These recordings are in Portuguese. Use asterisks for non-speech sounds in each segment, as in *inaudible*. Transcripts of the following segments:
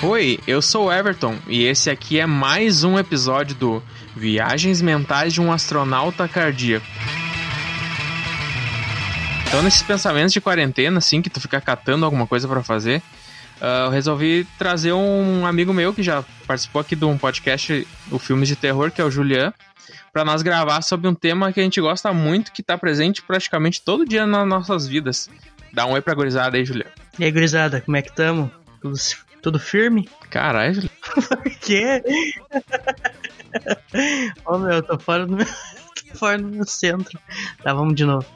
Oi, eu sou o Everton e esse aqui é mais um episódio do Viagens Mentais de um Astronauta Cardíaco. Então, nesses pensamentos de quarentena, assim, que tu fica catando alguma coisa para fazer, uh, eu resolvi trazer um amigo meu que já participou aqui de um podcast, o Filmes de Terror, que é o Julian, para nós gravar sobre um tema que a gente gosta muito, que tá presente praticamente todo dia nas nossas vidas. Dá um oi pra gurizada aí, Julian. E aí, gurizada, como é que tamo? Tudo, tudo firme? Caralho. *laughs* Por quê? Ô oh, meu, eu tô fora do meu, *laughs* tô fora do meu centro. Tá, vamos de novo.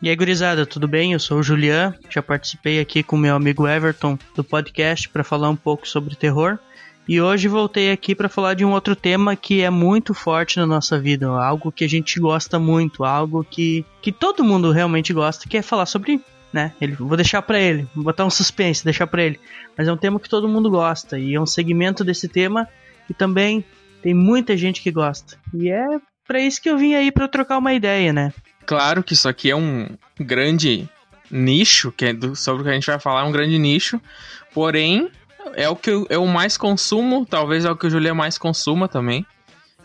E aí, gurizada, tudo bem? Eu sou o Julian, já participei aqui com meu amigo Everton do podcast para falar um pouco sobre terror. E hoje voltei aqui para falar de um outro tema que é muito forte na nossa vida, algo que a gente gosta muito, algo que, que todo mundo realmente gosta, que é falar sobre, né? Ele, vou deixar para ele, vou botar um suspense, deixar para ele. Mas é um tema que todo mundo gosta e é um segmento desse tema que também tem muita gente que gosta. E é para isso que eu vim aí para trocar uma ideia, né? Claro que isso aqui é um grande nicho, que é do, sobre o que a gente vai falar, é um grande nicho. Porém, é o que eu, eu mais consumo, talvez é o que o Julia mais consuma também.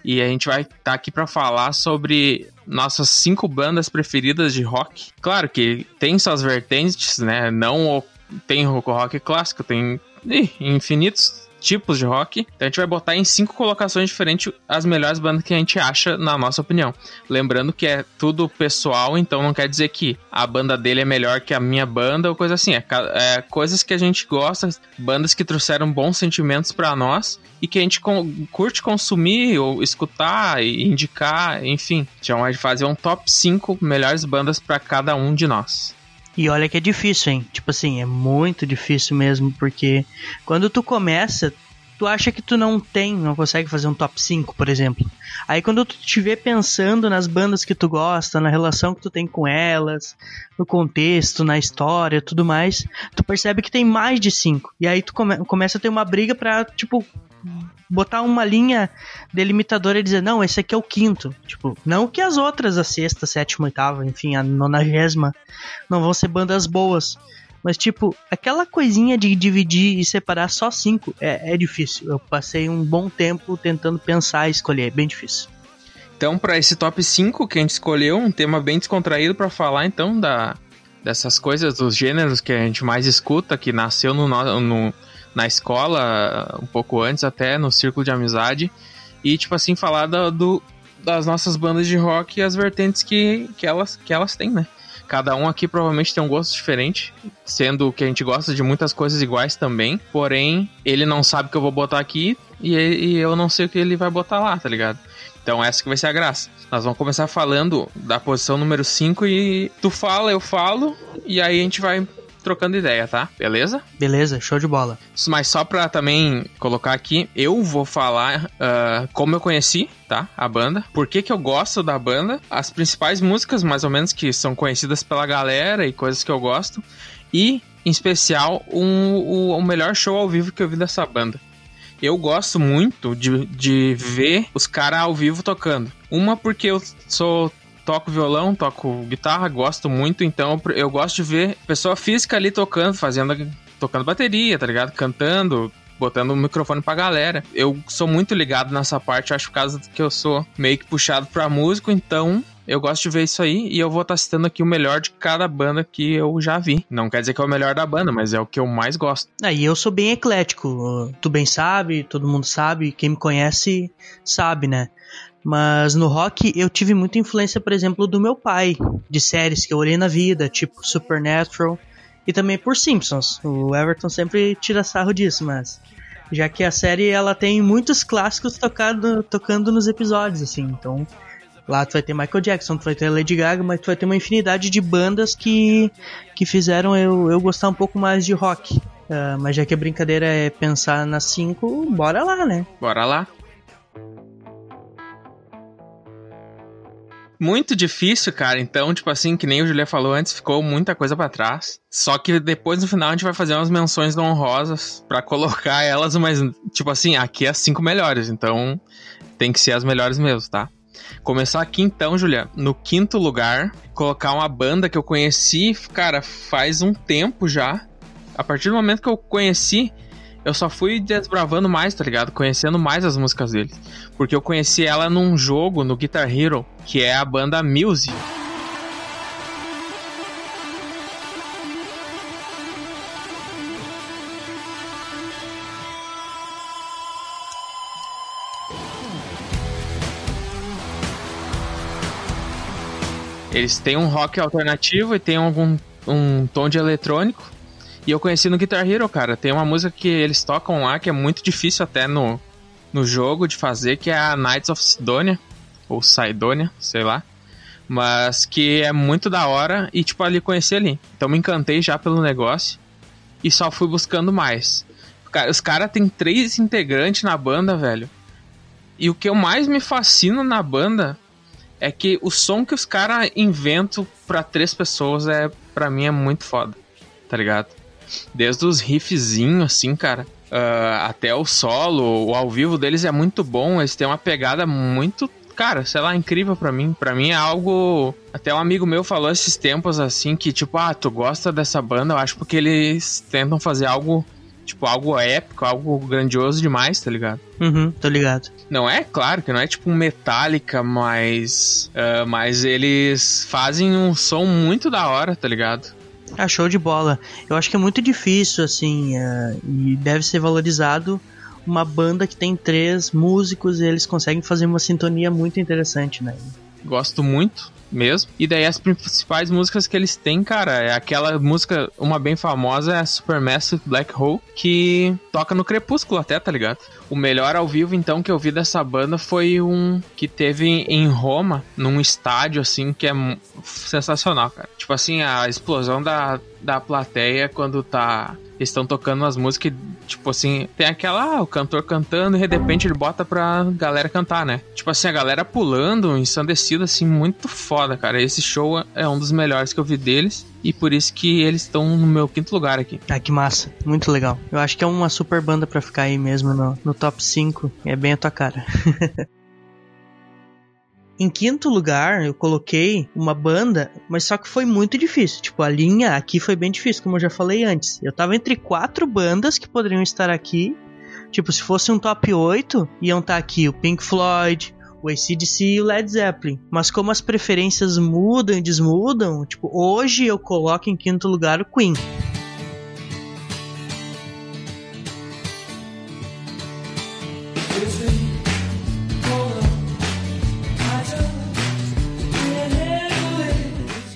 E a gente vai estar tá aqui para falar sobre nossas cinco bandas preferidas de rock. Claro que tem suas vertentes, né? Não tem rock clássico, tem ih, infinitos tipos de rock. Então a gente vai botar em cinco colocações diferentes as melhores bandas que a gente acha, na nossa opinião. Lembrando que é tudo pessoal, então não quer dizer que a banda dele é melhor que a minha banda ou coisa assim. É, é coisas que a gente gosta, bandas que trouxeram bons sentimentos para nós e que a gente curte consumir ou escutar e indicar, enfim. Então a gente fazer um top 5 melhores bandas para cada um de nós. E olha que é difícil, hein? Tipo assim, é muito difícil mesmo, porque quando tu começa, tu acha que tu não tem, não consegue fazer um top 5, por exemplo. Aí quando tu te vê pensando nas bandas que tu gosta, na relação que tu tem com elas, no contexto, na história, tudo mais, tu percebe que tem mais de 5. E aí tu come começa a ter uma briga pra, tipo, botar uma linha delimitadora e dizer, não, esse aqui é o quinto. Tipo, não que as outras, a sexta, sétima, oitava, enfim, a nonagésima, não vão ser bandas boas. Mas, tipo, aquela coisinha de dividir e separar só cinco é, é difícil. Eu passei um bom tempo tentando pensar e escolher, é bem difícil. Então, para esse top 5 que a gente escolheu, um tema bem descontraído para falar, então, da, dessas coisas, dos gêneros que a gente mais escuta, que nasceu no, no, na escola, um pouco antes até, no círculo de amizade. E, tipo assim, falar do, do das nossas bandas de rock e as vertentes que, que, elas, que elas têm, né? Cada um aqui provavelmente tem um gosto diferente, sendo que a gente gosta de muitas coisas iguais também. Porém, ele não sabe o que eu vou botar aqui e, e eu não sei o que ele vai botar lá, tá ligado? Então essa que vai ser a graça. Nós vamos começar falando da posição número 5 e tu fala, eu falo, e aí a gente vai trocando ideia, tá? Beleza? Beleza, show de bola. Mas só pra também colocar aqui, eu vou falar uh, como eu conheci, tá? A banda. Por que que eu gosto da banda. As principais músicas, mais ou menos, que são conhecidas pela galera e coisas que eu gosto. E, em especial, um, o, o melhor show ao vivo que eu vi dessa banda eu gosto muito de, de ver os caras ao vivo tocando. Uma porque eu sou toco violão, toco guitarra, gosto muito, então eu gosto de ver pessoa física ali tocando, fazendo tocando bateria, tá ligado? Cantando, botando o microfone pra galera. Eu sou muito ligado nessa parte, acho por causa que eu sou meio que puxado pra músico, então eu gosto de ver isso aí e eu vou estar tá citando aqui o melhor de cada banda que eu já vi. Não quer dizer que é o melhor da banda, mas é o que eu mais gosto. Aí ah, eu sou bem eclético. Tu bem sabe, todo mundo sabe, quem me conhece sabe, né? Mas no rock eu tive muita influência, por exemplo, do meu pai, de séries que eu olhei na vida, tipo Supernatural, e também por Simpsons. O Everton sempre tira sarro disso, mas já que a série ela tem muitos clássicos tocado, tocando nos episódios, assim, então lá tu vai ter Michael Jackson, tu vai ter Lady Gaga, mas tu vai ter uma infinidade de bandas que, que fizeram eu, eu gostar um pouco mais de rock. Uh, mas já que a brincadeira é pensar nas cinco, bora lá, né? Bora lá. Muito difícil, cara. Então, tipo assim, que nem o Julia falou antes, ficou muita coisa para trás. Só que depois no final a gente vai fazer umas menções honrosas para *laughs* colocar elas, mas tipo assim, aqui é as cinco melhores, então tem que ser as melhores mesmo, tá? Começar aqui então, Julia, no quinto lugar, colocar uma banda que eu conheci, cara, faz um tempo já. A partir do momento que eu conheci, eu só fui desbravando mais, tá ligado? Conhecendo mais as músicas deles. Porque eu conheci ela num jogo, no Guitar Hero, que é a banda Muse. Eles têm um rock alternativo e tem algum um tom de eletrônico. E eu conheci no Guitar Hero, cara. Tem uma música que eles tocam lá que é muito difícil até no, no jogo de fazer, que é a Knights of Sidonia. Ou Sidonia, sei lá. Mas que é muito da hora e, tipo, ali conheci ali. Então me encantei já pelo negócio e só fui buscando mais. Os caras têm três integrantes na banda, velho. E o que eu mais me fascina na banda é que o som que os caras inventam para três pessoas é para mim é muito foda, tá ligado? Desde os riffzinhos, assim, cara, uh, até o solo, o ao vivo deles é muito bom, eles têm uma pegada muito, cara, sei lá, incrível para mim. para mim é algo. Até um amigo meu falou esses tempos assim que, tipo, ah, tu gosta dessa banda, eu acho porque eles tentam fazer algo tipo, algo épico, algo grandioso demais, tá ligado? Uhum, tô ligado. Não é, claro, que não é tipo um Metallica, mas. Uh, mas eles fazem um som muito da hora, tá ligado? Ah, show de bola. Eu acho que é muito difícil, assim, uh, e deve ser valorizado uma banda que tem três músicos e eles conseguem fazer uma sintonia muito interessante, né? Gosto muito mesmo. E daí as principais músicas que eles têm, cara, é aquela música, uma bem famosa, é a Supermassive Black Hole, que toca no Crepúsculo até, tá ligado? O melhor ao vivo, então, que eu vi dessa banda foi um que teve em Roma, num estádio, assim, que é sensacional, cara. Tipo assim, a explosão da, da plateia quando tá estão tocando umas músicas tipo assim, tem aquela, ah, o cantor cantando e de repente ele bota pra galera cantar, né? Tipo assim, a galera pulando, ensandecida, assim, muito foda, cara. Esse show é um dos melhores que eu vi deles e por isso que eles estão no meu quinto lugar aqui. Ah, que massa. Muito legal. Eu acho que é uma super banda pra ficar aí mesmo no, no top 5. É bem a tua cara. *laughs* Em quinto lugar, eu coloquei uma banda, mas só que foi muito difícil. Tipo, a linha aqui foi bem difícil, como eu já falei antes. Eu tava entre quatro bandas que poderiam estar aqui. Tipo, se fosse um top 8, iam estar aqui o Pink Floyd, o ACDC e o Led Zeppelin. Mas como as preferências mudam e desmudam, tipo, hoje eu coloco em quinto lugar o Queen.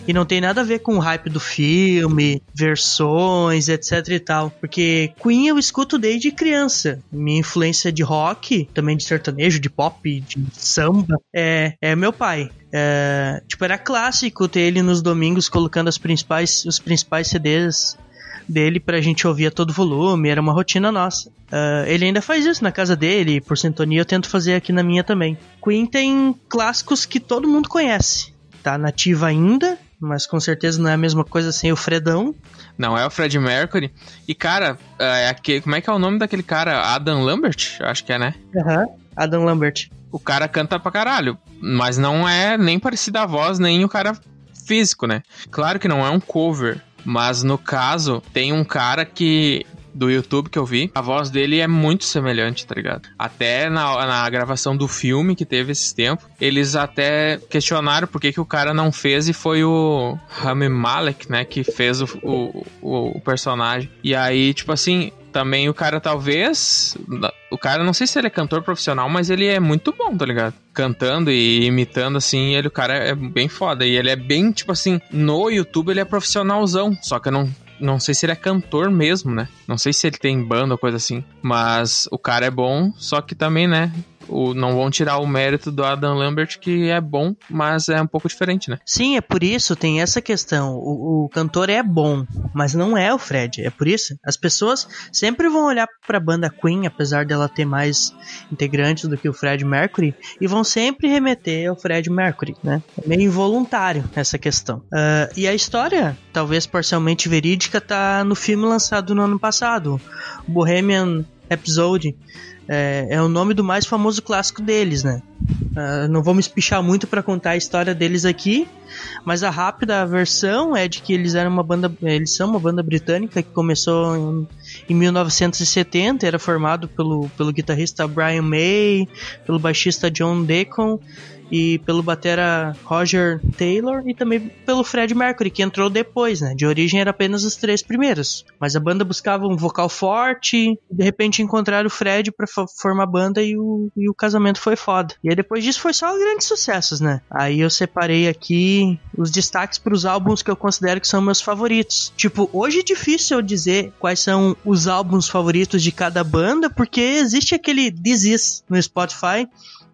E não tem nada a ver com o hype do filme, versões, etc e tal. Porque Queen eu escuto desde criança. Minha influência de rock, também de sertanejo, de pop, de samba, é, é meu pai. É, tipo, era clássico ter ele nos domingos colocando as principais, os principais CDs dele pra gente ouvir a todo volume, era uma rotina nossa. Uh, ele ainda faz isso na casa dele, por sintonia eu tento fazer aqui na minha também. Queen tem clássicos que todo mundo conhece. Tá nativa ainda, mas com certeza não é a mesma coisa sem o Fredão. Não é o Fred Mercury. E, cara, é aquele, como é que é o nome daquele cara? Adam Lambert? Acho que é, né? Aham, uhum. Adam Lambert. O cara canta pra caralho, mas não é nem parecida a voz, nem o cara físico, né? Claro que não é um cover, mas no caso, tem um cara que do YouTube que eu vi, a voz dele é muito semelhante, tá ligado? Até na, na gravação do filme que teve esses tempos, eles até questionaram por que, que o cara não fez e foi o Rami Malek, né, que fez o, o, o, o personagem. E aí, tipo assim, também o cara talvez. O cara, não sei se ele é cantor profissional, mas ele é muito bom, tá ligado? Cantando e imitando, assim, ele, o cara é bem foda. E ele é bem, tipo assim, no YouTube ele é profissionalzão. Só que eu não não sei se ele é cantor mesmo, né? Não sei se ele tem banda ou coisa assim. Mas o cara é bom, só que também, né? O, não vão tirar o mérito do Adam Lambert, que é bom, mas é um pouco diferente, né? Sim, é por isso, tem essa questão. O, o cantor é bom, mas não é o Fred. É por isso. As pessoas sempre vão olhar pra banda Queen, apesar dela ter mais integrantes do que o Fred Mercury, e vão sempre remeter ao Fred Mercury, né? É meio involuntário essa questão. Uh, e a história, talvez parcialmente verídica, tá no filme lançado no ano passado, Bohemian Episode é, é o nome do mais famoso clássico deles, né? Uh, não vou me espichar muito para contar a história deles aqui, mas a rápida versão é de que eles eram uma banda, eles são uma banda britânica que começou em, em 1970, era formado pelo, pelo guitarrista Brian May, pelo baixista John Deacon e pelo batera Roger Taylor e também pelo Fred Mercury, que entrou depois, né? De origem era apenas os três primeiros. Mas a banda buscava um vocal forte, de repente encontraram o Fred para formar a banda e o, e o casamento foi foda. E aí depois disso foi só grandes sucessos, né? Aí eu separei aqui os destaques para os álbuns que eu considero que são meus favoritos. Tipo, hoje é difícil eu dizer quais são os álbuns favoritos de cada banda, porque existe aquele This Is no Spotify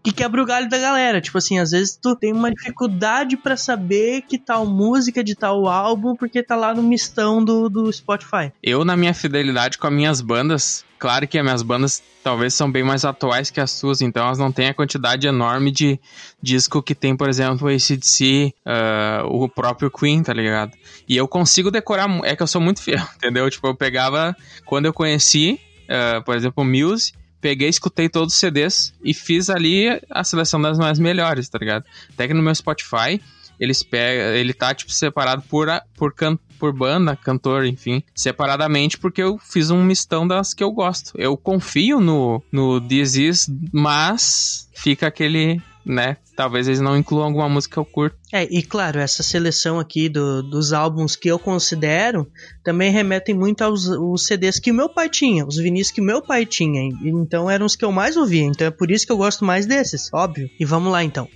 que quebra o galho da galera. Tipo assim, às vezes tu tem uma dificuldade para saber que tal música de tal álbum porque tá lá no mistão do, do Spotify. Eu, na minha fidelidade com as minhas bandas, claro que as minhas bandas talvez são bem mais atuais que as suas, então elas não têm a quantidade enorme de disco que tem, por exemplo, o ACDC, uh, o próprio Queen, tá ligado? E eu consigo decorar, é que eu sou muito fiel, *laughs* entendeu? Tipo, eu pegava, quando eu conheci, uh, por exemplo, Muse, peguei, escutei todos os CDs e fiz ali a seleção das mais melhores, tá ligado? Até que no meu Spotify, eles pega, ele tá, tipo, separado por, por, can, por banda, cantor, enfim, separadamente, porque eu fiz um mistão das que eu gosto. Eu confio no, no This Is, mas fica aquele né? Talvez eles não incluam alguma música que eu curto. É, e claro, essa seleção aqui do, dos álbuns que eu considero também remetem muito aos, aos CDs que o meu pai tinha, os vinis que o meu pai tinha. Então eram os que eu mais ouvia. Então é por isso que eu gosto mais desses, óbvio. E vamos lá então.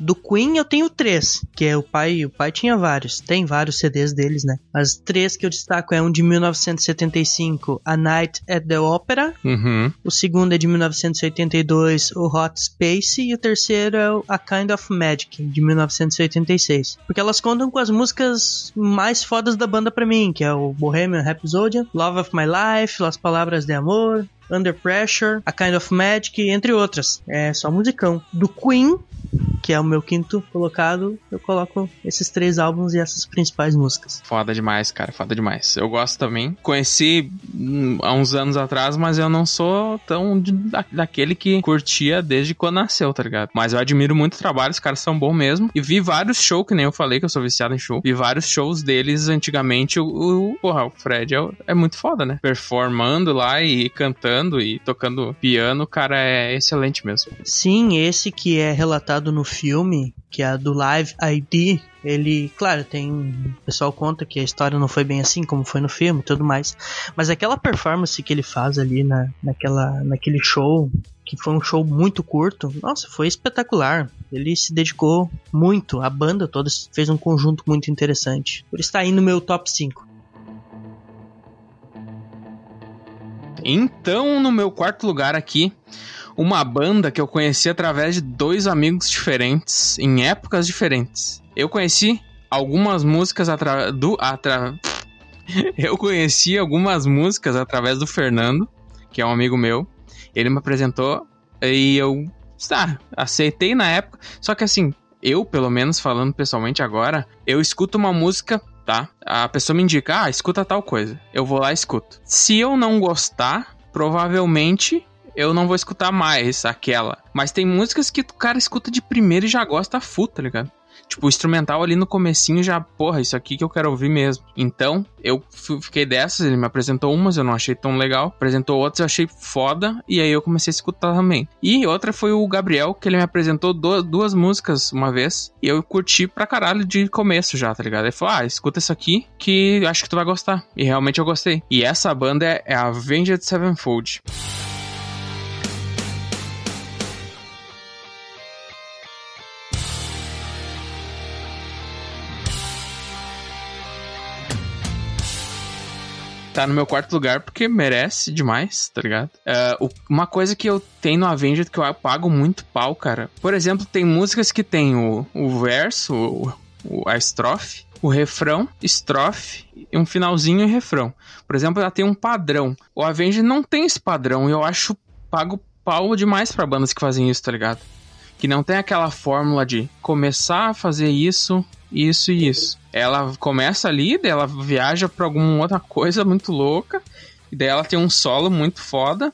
Do Queen eu tenho três, que é o pai, o pai tinha vários, tem vários CDs deles, né? As três que eu destaco é um de 1975, A Night at the Opera. Uhum. O segundo é de 1982, o Hot Space. E o terceiro é o A Kind of Magic, de 1986. Porque elas contam com as músicas mais fodas da banda pra mim, que é o Bohemian Rhapsody, Love of My Life, Las Palavras de Amor, Under Pressure, A Kind of Magic, entre outras. É só musicão. Do Queen, que é o meu quinto colocado, eu coloco esses três álbuns e essas principais músicas. Foda demais, cara, foda demais. Eu gosto também. Conheci hum, há uns anos atrás, mas eu não sou tão de, da, daquele que curtia desde quando nasceu, tá ligado? Mas eu admiro muito o trabalho, os caras são bons mesmo. E vi vários shows, que nem eu falei que eu sou viciado em show. Vi vários shows deles antigamente. O, o porra, o Fred é, é muito foda, né? Performando lá e cantando e tocando piano, o cara é excelente mesmo. Sim, esse que é relatado no filme, que é a do Live ID, ele, claro, tem. O pessoal conta que a história não foi bem assim como foi no filme e tudo mais. Mas aquela performance que ele faz ali na, naquela, naquele show, que foi um show muito curto, nossa, foi espetacular. Ele se dedicou muito, a banda toda fez um conjunto muito interessante. Por isso está aí no meu top 5. Então, no meu quarto lugar aqui, uma banda que eu conheci através de dois amigos diferentes, em épocas diferentes. Eu conheci algumas músicas através do. Atra... *laughs* eu conheci algumas músicas através do Fernando, que é um amigo meu. Ele me apresentou e eu. Tá, aceitei na época. Só que assim, eu, pelo menos falando pessoalmente agora, eu escuto uma música tá? A pessoa me indica, ah, escuta tal coisa. Eu vou lá e escuto. Se eu não gostar, provavelmente eu não vou escutar mais aquela. Mas tem músicas que o cara escuta de primeiro e já gosta full, tá ligado? Tipo, o instrumental ali no comecinho já, porra, isso aqui que eu quero ouvir mesmo. Então, eu fiquei dessas, ele me apresentou umas, eu não achei tão legal. Apresentou outras, eu achei foda, e aí eu comecei a escutar também. E outra foi o Gabriel, que ele me apresentou duas, duas músicas uma vez, e eu curti pra caralho de começo já, tá ligado? Ele falou, ah, escuta isso aqui, que acho que tu vai gostar. E realmente eu gostei. E essa banda é, é a Avenged Sevenfold. Tá no meu quarto lugar porque merece demais, tá ligado? Uh, uma coisa que eu tenho no Avenged que eu pago muito pau, cara. Por exemplo, tem músicas que tem o, o verso, o, o, a estrofe, o refrão, estrofe, um finalzinho e refrão. Por exemplo, ela tem um padrão. O Avenged não tem esse padrão e eu acho pago pau demais para bandas que fazem isso, tá ligado? Que não tem aquela fórmula de começar a fazer isso, isso e isso. Ela começa ali, daí ela viaja pra alguma outra coisa muito louca, e daí ela tem um solo muito foda,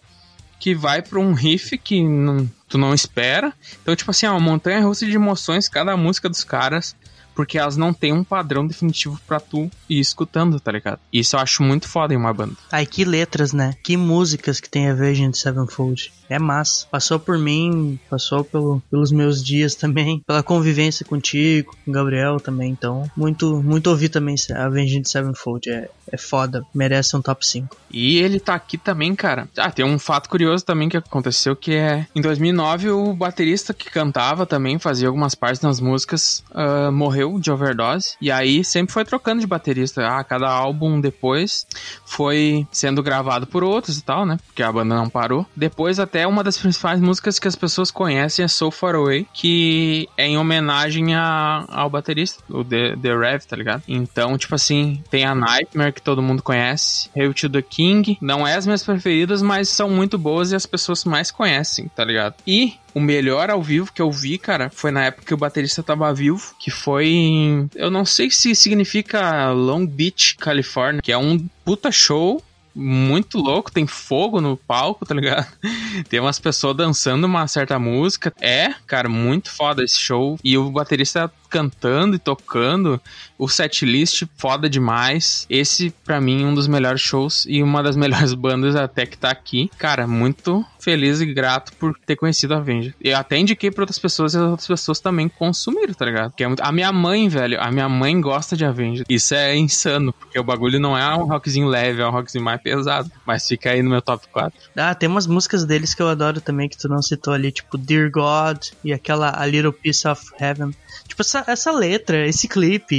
que vai pra um riff que não, tu não espera. Então, tipo assim, é uma montanha russa de emoções, cada música dos caras porque elas não têm um padrão definitivo para tu ir escutando, tá ligado? Isso eu acho muito foda em uma banda. Ai, que letras, né? Que músicas que tem a Virgin Sevenfold. É massa. Passou por mim, passou pelo, pelos meus dias também, *laughs* pela convivência contigo, com o Gabriel também. Então, muito, muito ouvir também a Avenged Sevenfold. É, é foda, merece um top 5. E ele tá aqui também, cara. Ah, tem um fato curioso também que aconteceu que é em 2009 o baterista que cantava também, fazia algumas partes nas músicas, uh, morreu de overdose. E aí sempre foi trocando de baterista. Ah, cada álbum depois foi sendo gravado por outros e tal, né? Porque a banda não parou. Depois até até uma das principais músicas que as pessoas conhecem é So Far Away, que é em homenagem a, ao baterista, o The, The Rev, tá ligado? Então, tipo assim, tem a Nightmare, que todo mundo conhece, Hail to the King, não é as minhas preferidas, mas são muito boas e as pessoas mais conhecem, tá ligado? E o melhor ao vivo que eu vi, cara, foi na época que o baterista tava vivo, que foi em. Eu não sei se significa Long Beach, Califórnia, que é um puta show muito louco, tem fogo no palco, tá ligado? *laughs* tem umas pessoas dançando uma certa música. É, cara, muito foda esse show. E o baterista cantando e tocando, o setlist foda demais. Esse, para mim, um dos melhores shows e uma das *laughs* melhores bandas até que tá aqui. Cara, muito feliz e grato por ter conhecido a Avenger. Eu até indiquei pra outras pessoas e as outras pessoas também consumiram, tá ligado? Que é muito... A minha mãe, velho, a minha mãe gosta de Avenger. Isso é insano, porque o bagulho não é um rockzinho leve, é um rockzinho mais pesado. Mas fica aí no meu top 4. Ah, tem umas músicas deles que eu adoro também, que tu não citou ali, tipo Dear God e aquela A Little Piece of Heaven. Tipo, essa, essa letra, esse clipe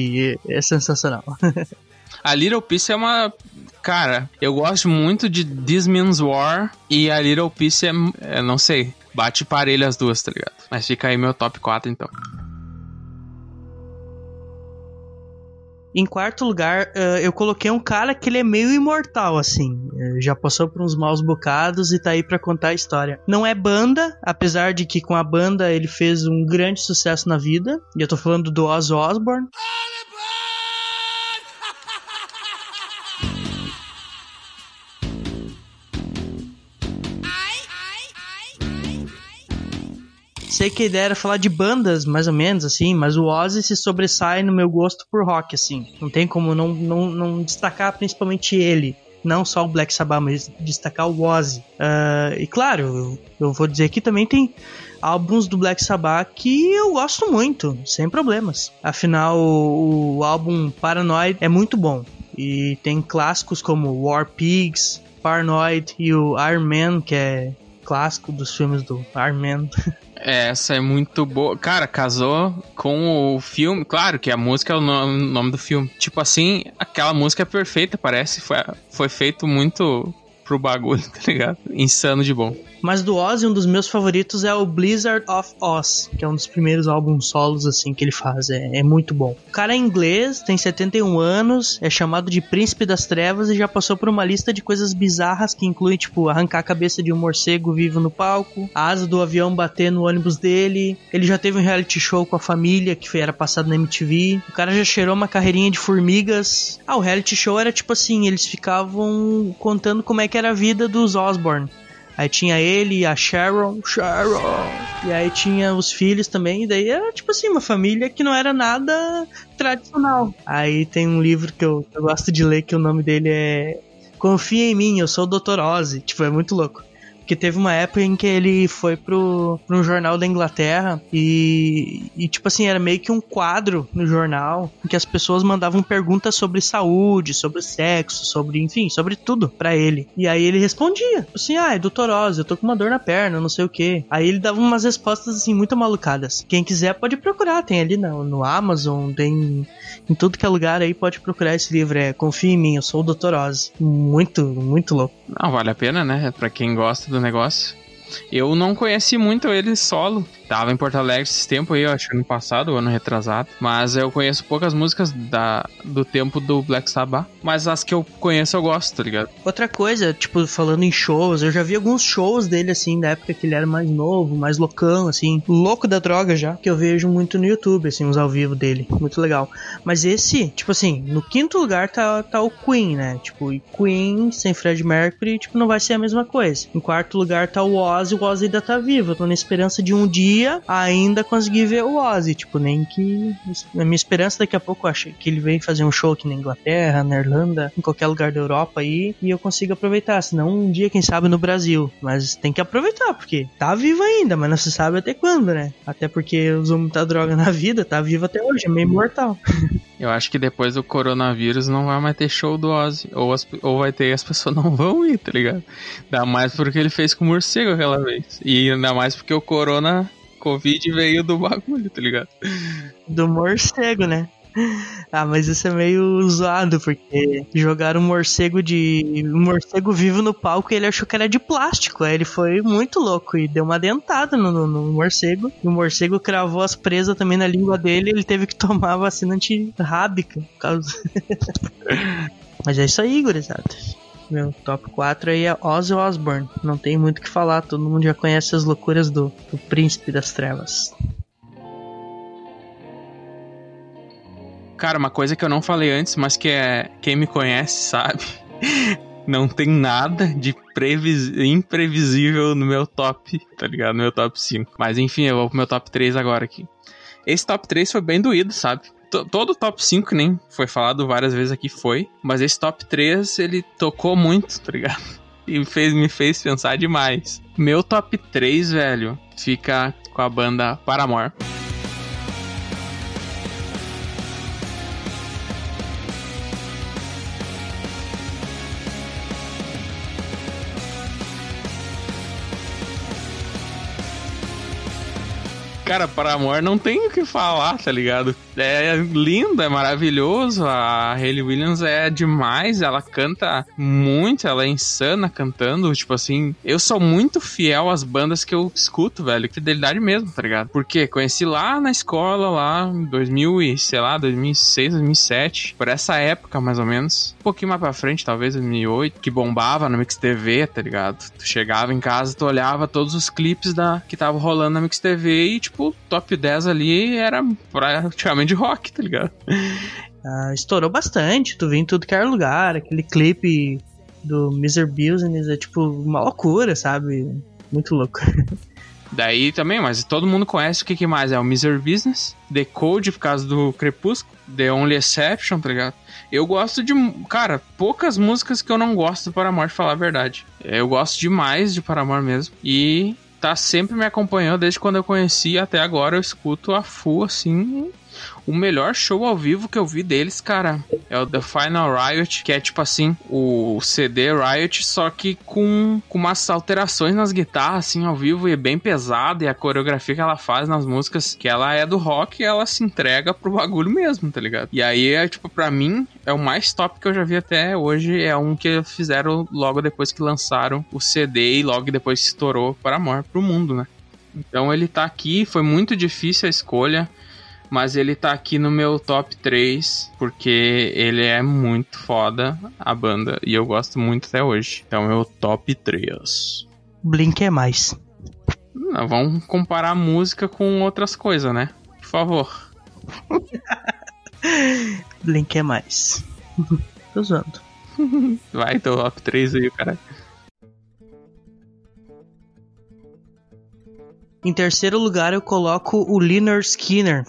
é sensacional. a Little Piece é uma. Cara, eu gosto muito de This Means War e a Little Piece é. é não sei. Bate parelho as duas, tá ligado? Mas fica aí meu top 4 então. Em quarto lugar, uh, eu coloquei um cara que ele é meio imortal, assim. Uh, já passou por uns maus bocados e tá aí para contar a história. Não é banda, apesar de que com a banda ele fez um grande sucesso na vida. E eu tô falando do Ozzy Osbourne. Sei que a ideia era falar de bandas, mais ou menos, assim, mas o Ozzy se sobressai no meu gosto por rock, assim. Não tem como não, não, não destacar principalmente ele. Não só o Black Sabbath, mas destacar o Ozzy. Uh, e claro, eu, vou dizer que também tem álbuns do Black Sabbath que eu gosto muito, sem problemas. Afinal, o, o álbum Paranoid é muito bom. E tem clássicos como War Pigs, Paranoid e o Iron Man, que é clássico dos filmes do Iron Man. *laughs* Essa é muito boa. Cara, casou com o filme. Claro que a música é o nome, nome do filme. Tipo assim, aquela música é perfeita, parece. Foi, foi feito muito pro bagulho, *laughs* tá ligado? Insano de bom. Mas do Ozzy, um dos meus favoritos é o Blizzard of Oz, que é um dos primeiros álbuns solos assim que ele faz. É, é muito bom. O cara é inglês, tem 71 anos, é chamado de Príncipe das Trevas e já passou por uma lista de coisas bizarras que inclui, tipo, arrancar a cabeça de um morcego vivo no palco, a asa do avião bater no ônibus dele. Ele já teve um reality show com a família que era passado na MTV. O cara já cheirou uma carreirinha de formigas. Ah, o reality show era tipo assim, eles ficavam contando como é que era a vida dos Osborne. Aí tinha ele, a Sharon, Sharon. E aí tinha os filhos também. E daí era tipo assim, uma família que não era nada tradicional. Aí tem um livro que eu, eu gosto de ler que o nome dele é Confia em mim, eu sou o Dr. Ozzy. Tipo, é muito louco. Porque teve uma época em que ele foi pro, pro um jornal da Inglaterra e, e, tipo assim, era meio que um quadro no jornal em que as pessoas mandavam perguntas sobre saúde, sobre sexo, sobre, enfim, sobre tudo para ele. E aí ele respondia, tipo assim, ah, é doutorose, eu tô com uma dor na perna, não sei o que. Aí ele dava umas respostas, assim, muito malucadas. Quem quiser pode procurar, tem ali no, no Amazon, tem em tudo que é lugar aí, pode procurar esse livro. É Confia em mim, eu sou o Dr. Oz. Muito, muito louco. Não, vale a pena, né? Pra quem gosta do negócio. Eu não conheci muito ele solo. Tava em Porto Alegre esse tempo aí, eu acho ano passado, ano retrasado. Mas eu conheço poucas músicas da, do tempo do Black Sabbath. Mas as que eu conheço eu gosto, tá ligado? Outra coisa, tipo, falando em shows, eu já vi alguns shows dele, assim, da época que ele era mais novo, mais loucão, assim, louco da droga já, que eu vejo muito no YouTube, assim, os ao vivo dele. Muito legal. Mas esse, tipo assim, no quinto lugar tá, tá o Queen, né? Tipo, e Queen sem Fred Mercury, tipo, não vai ser a mesma coisa. Em quarto lugar tá o Ozzy, o Ozzy ainda tá vivo. Eu tô na esperança de um dia ainda conseguir ver o Ozzy, tipo, nem que. A minha esperança daqui a pouco, acho que ele vem fazer um show aqui na Inglaterra, na Irlanda, em qualquer lugar da Europa aí, e eu consigo aproveitar. Senão um dia, quem sabe, no Brasil. Mas tem que aproveitar, porque tá vivo ainda, mas não se sabe até quando, né? Até porque usou muita droga na vida, tá vivo até hoje, é meio mortal. *laughs* Eu acho que depois do coronavírus não vai mais ter show do Ozzy. Ou, as, ou vai ter e as pessoas não vão ir, tá ligado? Ainda mais porque ele fez com o morcego aquela vez. E ainda mais porque o corona, Covid veio do bagulho, tá ligado? Do morcego, né? Ah, mas isso é meio zoado, porque jogaram um morcego de. um morcego vivo no palco e ele achou que era de plástico. Aí ele foi muito louco e deu uma dentada no, no, no morcego. E o morcego cravou as presas também na língua dele e ele teve que *laughs* tomar a vacina antirrábica. Causa... *laughs* mas é isso aí, gurizada. Meu top 4 aí é Ozzy Osbourne. Não tem muito o que falar, todo mundo já conhece as loucuras do, do Príncipe das Trevas. Cara, uma coisa que eu não falei antes, mas que é quem me conhece sabe. *laughs* Não tem nada de previs... imprevisível no meu top, tá ligado? No meu top 5. Mas enfim, eu vou pro meu top 3 agora aqui. Esse top 3 foi bem doído, sabe? Todo o top 5, que nem foi falado várias vezes aqui, foi. Mas esse top 3, ele tocou muito, tá ligado? *laughs* E fez, me fez pensar demais. Meu top 3, velho, fica com a banda Paramore. Cara, Paramore não tem o que falar, tá ligado? É lindo, é maravilhoso. A Hayley Williams é demais, ela canta muito, ela é insana cantando. Tipo assim, eu sou muito fiel às bandas que eu escuto, velho. Fidelidade mesmo, tá ligado? Porque conheci lá na escola, lá em 2000 e, sei lá, 2006, 2007. Por essa época, mais ou menos. Um pouquinho mais pra frente, talvez 2008. Que bombava no Mix TV, tá ligado? Tu chegava em casa, tu olhava todos os clipes da que tava rolando na Mix TV e, tipo, tipo, top 10 ali era praticamente rock, tá ligado? Ah, estourou bastante, tu vê em tudo que era lugar, aquele clipe do Mr. Business é tipo uma loucura, sabe? Muito louco. Daí também, mas todo mundo conhece o que, que mais é o Miser Business, The Code por causa do Crepúsculo, The Only Exception, tá ligado? Eu gosto de, cara, poucas músicas que eu não gosto do Paramore, falar a verdade. Eu gosto demais de Paramore mesmo. E tá sempre me acompanhando desde quando eu conheci até agora. Eu escuto a full, assim, o melhor show ao vivo que eu vi deles, cara, é o The Final Riot, que é tipo assim, o CD Riot, só que com, com umas alterações nas guitarras, assim, ao vivo, e é bem pesado, e a coreografia que ela faz nas músicas, que ela é do rock, ela se entrega pro bagulho mesmo, tá ligado? E aí, é, tipo, pra mim, é o mais top que eu já vi até hoje, é um que fizeram logo depois que lançaram o CD e logo depois estourou para amor pro mundo, né? Então ele tá aqui, foi muito difícil a escolha mas ele tá aqui no meu top 3 porque ele é muito foda a banda e eu gosto muito até hoje. Então, meu top 3. Blink é mais. Não, vamos comparar música com outras coisas, né? Por favor. *laughs* Blink é mais. *laughs* Tô zoando. *laughs* Vai, top 3 aí, cara. Em terceiro lugar, eu coloco o Liner Skinner,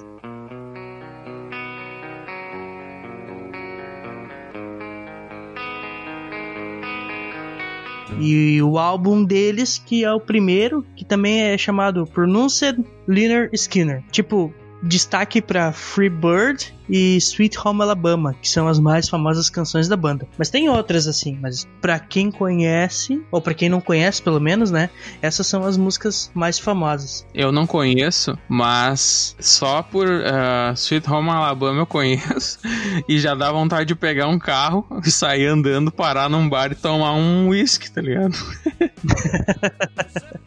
E o álbum deles, que é o primeiro, que também é chamado Pronuncied Liner Skinner. Tipo, destaque para Free Bird e Sweet Home Alabama, que são as mais famosas canções da banda. Mas tem outras assim, mas para quem conhece, ou para quem não conhece pelo menos, né, essas são as músicas mais famosas. Eu não conheço, mas só por uh, Sweet Home Alabama eu conheço *laughs* e já dá vontade de pegar um carro e sair andando, parar num bar e tomar um whisky, tá ligado?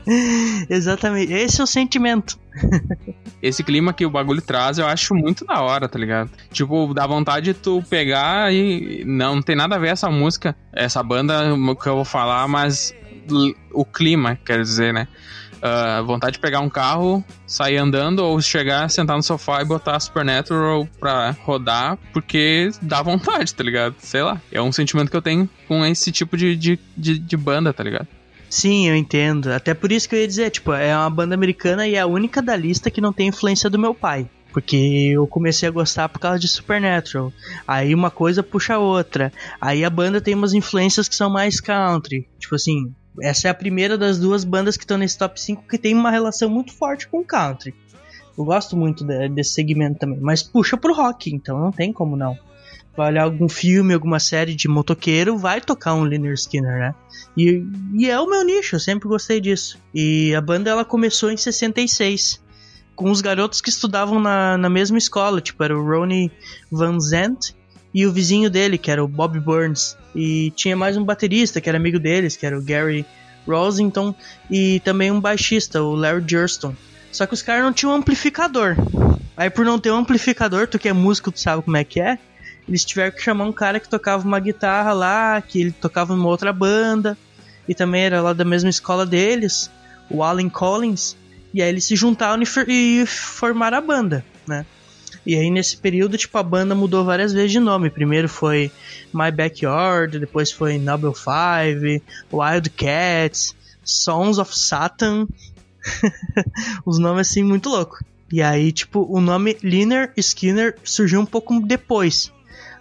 *laughs* Exatamente, esse é o sentimento. Esse clima que o bagulho traz, eu acho muito da hora, tá ligado? Tipo, dá vontade de tu pegar e não tem nada a ver essa música, essa banda que eu vou falar, mas o clima, quer dizer, né? Uh, vontade de pegar um carro, sair andando ou chegar, sentar no sofá e botar Supernatural pra rodar, porque dá vontade, tá ligado? Sei lá. É um sentimento que eu tenho com esse tipo de, de, de, de banda, tá ligado? Sim, eu entendo. Até por isso que eu ia dizer, tipo, é uma banda americana e é a única da lista que não tem influência do meu pai. Porque eu comecei a gostar por causa de Supernatural. Aí uma coisa puxa a outra. Aí a banda tem umas influências que são mais country. Tipo assim, essa é a primeira das duas bandas que estão nesse top 5 que tem uma relação muito forte com country. Eu gosto muito de, desse segmento também. Mas puxa pro rock, então não tem como não vai olhar algum filme, alguma série de motoqueiro, vai tocar um Liner Skinner, né? E, e é o meu nicho, eu sempre gostei disso. E a banda ela começou em 66, com os garotos que estudavam na, na mesma escola, tipo, era o Ronnie Van Zant e o vizinho dele, que era o Bob Burns. E tinha mais um baterista, que era amigo deles, que era o Gary Rosington, e também um baixista, o Larry Jurston. Só que os caras não tinham um amplificador. Aí por não ter um amplificador, tu que é músico, tu sabe como é que é, eles tiveram que chamar um cara que tocava uma guitarra lá, que ele tocava numa outra banda, e também era lá da mesma escola deles, o Alan Collins, e aí eles se juntaram e, formaram a banda, né? E aí nesse período, tipo, a banda mudou várias vezes de nome. Primeiro foi My Backyard, depois foi Noble Five, Wild Cats, Sons of Satan. *laughs* Os nomes assim muito loucos. E aí, tipo, o nome Liner Skinner surgiu um pouco depois.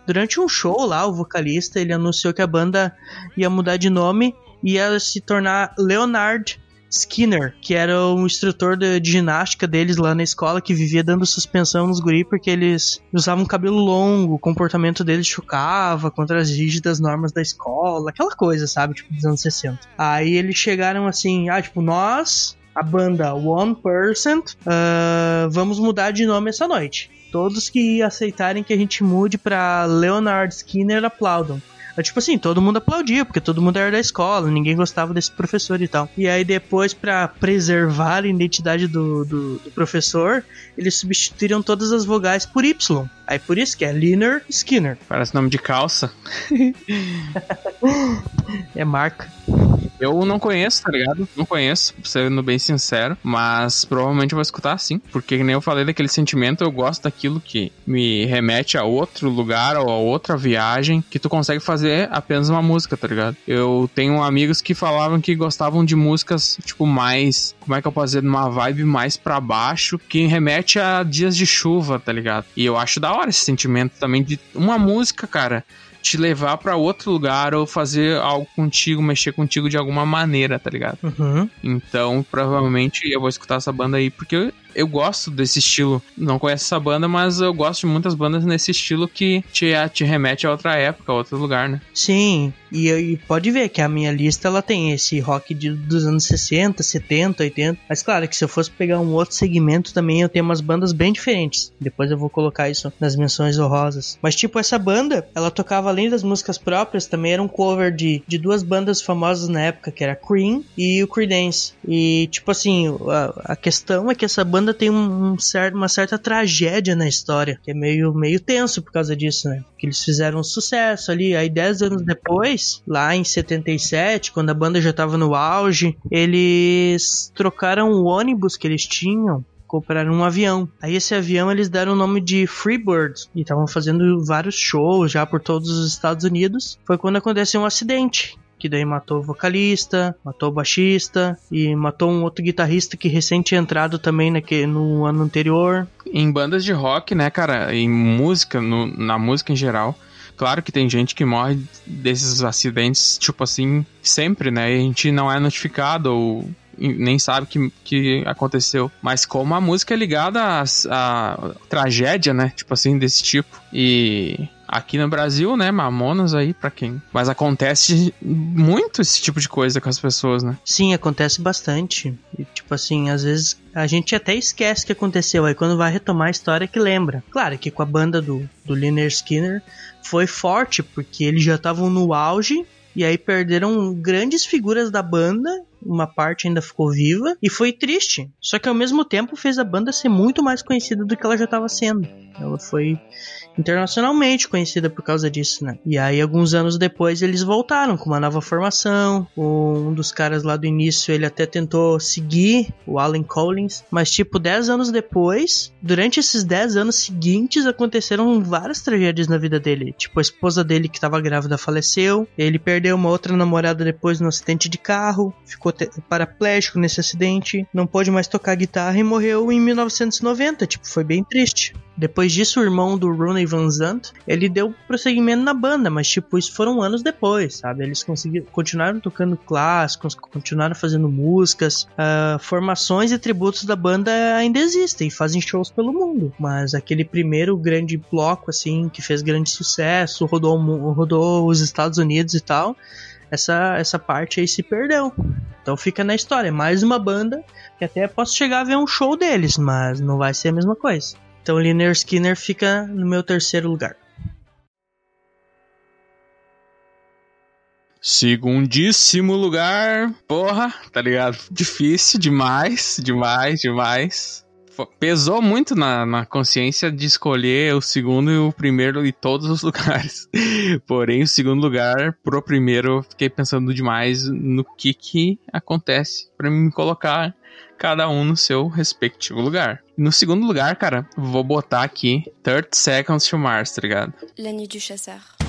Durante um show lá, o vocalista ele anunciou que a banda ia mudar de nome e ia se tornar Leonard Skinner, que era o instrutor de, de, ginástica deles lá na escola, que vivia dando suspensão nos guri porque eles usavam cabelo longo, o comportamento deles chocava contra as rígidas normas da escola, aquela coisa, sabe? Tipo, dos anos 60. Aí eles chegaram assim, ah, tipo, nós, a banda One Percent, uh, vamos mudar de nome essa noite. Todos que aceitarem que a gente mude para Leonard Skinner aplaudam. É tipo assim, todo mundo aplaudia, porque todo mundo era da escola, ninguém gostava desse professor e tal. E aí depois, para preservar a identidade do, do, do, professor, eles substituíram todas as vogais por Y. Aí por isso que é Liner Skinner. Parece nome de calça. *laughs* é marca. Eu não conheço, tá ligado? Não conheço, sendo bem sincero. Mas provavelmente eu vou escutar sim. Porque, nem eu falei daquele sentimento, eu gosto daquilo que me remete a outro lugar ou a outra viagem que tu consegue fazer apenas uma música, tá ligado? Eu tenho amigos que falavam que gostavam de músicas, tipo, mais. Como é que eu posso dizer? Numa vibe mais pra baixo, que remete a dias de chuva, tá ligado? E eu acho da hora esse sentimento também de uma música, cara te levar para outro lugar ou fazer algo contigo, mexer contigo de alguma maneira, tá ligado? Uhum. Então, provavelmente eu vou escutar essa banda aí, porque eu gosto desse estilo. Não conheço essa banda, mas eu gosto de muitas bandas nesse estilo que te, te remete a outra época, a outro lugar, né? Sim, e, e pode ver que a minha lista ela tem esse rock de, dos anos 60, 70, 80. Mas claro que se eu fosse pegar um outro segmento também, eu tenho umas bandas bem diferentes. Depois eu vou colocar isso nas menções honrosas. Mas tipo, essa banda, ela tocava além das músicas próprias, também era um cover de, de duas bandas famosas na época, que era Cream e o Creedence. E tipo assim, a, a questão é que essa banda banda tem um, um certo, uma certa tragédia na história, que é meio, meio tenso por causa disso, né? Que eles fizeram um sucesso ali, aí 10 anos depois, lá em 77, quando a banda já tava no auge, eles trocaram o ônibus que eles tinham compraram um avião. Aí esse avião eles deram o nome de Freebird e estavam fazendo vários shows já por todos os Estados Unidos. Foi quando aconteceu um acidente que daí matou o vocalista, matou o baixista e matou um outro guitarrista que tinha entrado também naque, no ano anterior. Em bandas de rock, né, cara, em música, no, na música em geral, claro que tem gente que morre desses acidentes, tipo assim, sempre, né? E a gente não é notificado ou nem sabe que, que aconteceu. Mas como a música é ligada a, a tragédia, né? Tipo assim, desse tipo. E aqui no Brasil, né, Mamonas aí para quem. Mas acontece muito esse tipo de coisa com as pessoas, né? Sim, acontece bastante. E, tipo assim, às vezes a gente até esquece que aconteceu. Aí quando vai retomar a história que lembra. Claro que com a banda do, do Liner Skinner foi forte, porque eles já estavam no auge e aí perderam grandes figuras da banda, uma parte ainda ficou viva e foi triste. Só que ao mesmo tempo fez a banda ser muito mais conhecida do que ela já estava sendo. Ela foi internacionalmente conhecida por causa disso, né? E aí, alguns anos depois, eles voltaram com uma nova formação. Um dos caras lá do início, ele até tentou seguir o Alan Collins, mas tipo, 10 anos depois, durante esses 10 anos seguintes, aconteceram várias tragédias na vida dele. Tipo, a esposa dele que estava grávida faleceu, ele perdeu uma outra namorada depois no acidente de carro, ficou paraplégico nesse acidente, não pôde mais tocar guitarra e morreu em 1990. Tipo, foi bem triste. Depois disso, o irmão do Rooney Van Zant, ele deu prosseguimento na banda, mas tipo, isso foram anos depois, sabe? Eles conseguiram, continuaram tocando clássicos, continuaram fazendo músicas, uh, formações e tributos da banda ainda existem e fazem shows pelo mundo, mas aquele primeiro grande bloco, assim, que fez grande sucesso, rodou, rodou os Estados Unidos e tal, essa, essa parte aí se perdeu. Então fica na história. Mais uma banda que até posso chegar a ver um show deles, mas não vai ser a mesma coisa. Então Liner Skinner fica no meu terceiro lugar. Segundíssimo lugar, porra, tá ligado? Difícil demais, demais, demais. Pesou muito na, na consciência de escolher o segundo e o primeiro em todos os *laughs* lugares. Porém, o segundo lugar pro primeiro, fiquei pensando demais no que que acontece para me colocar cada um no seu respectivo lugar. No segundo lugar, cara, vou botar aqui 30 Seconds to Mars, tá ligado? La Nuit du Chasseur.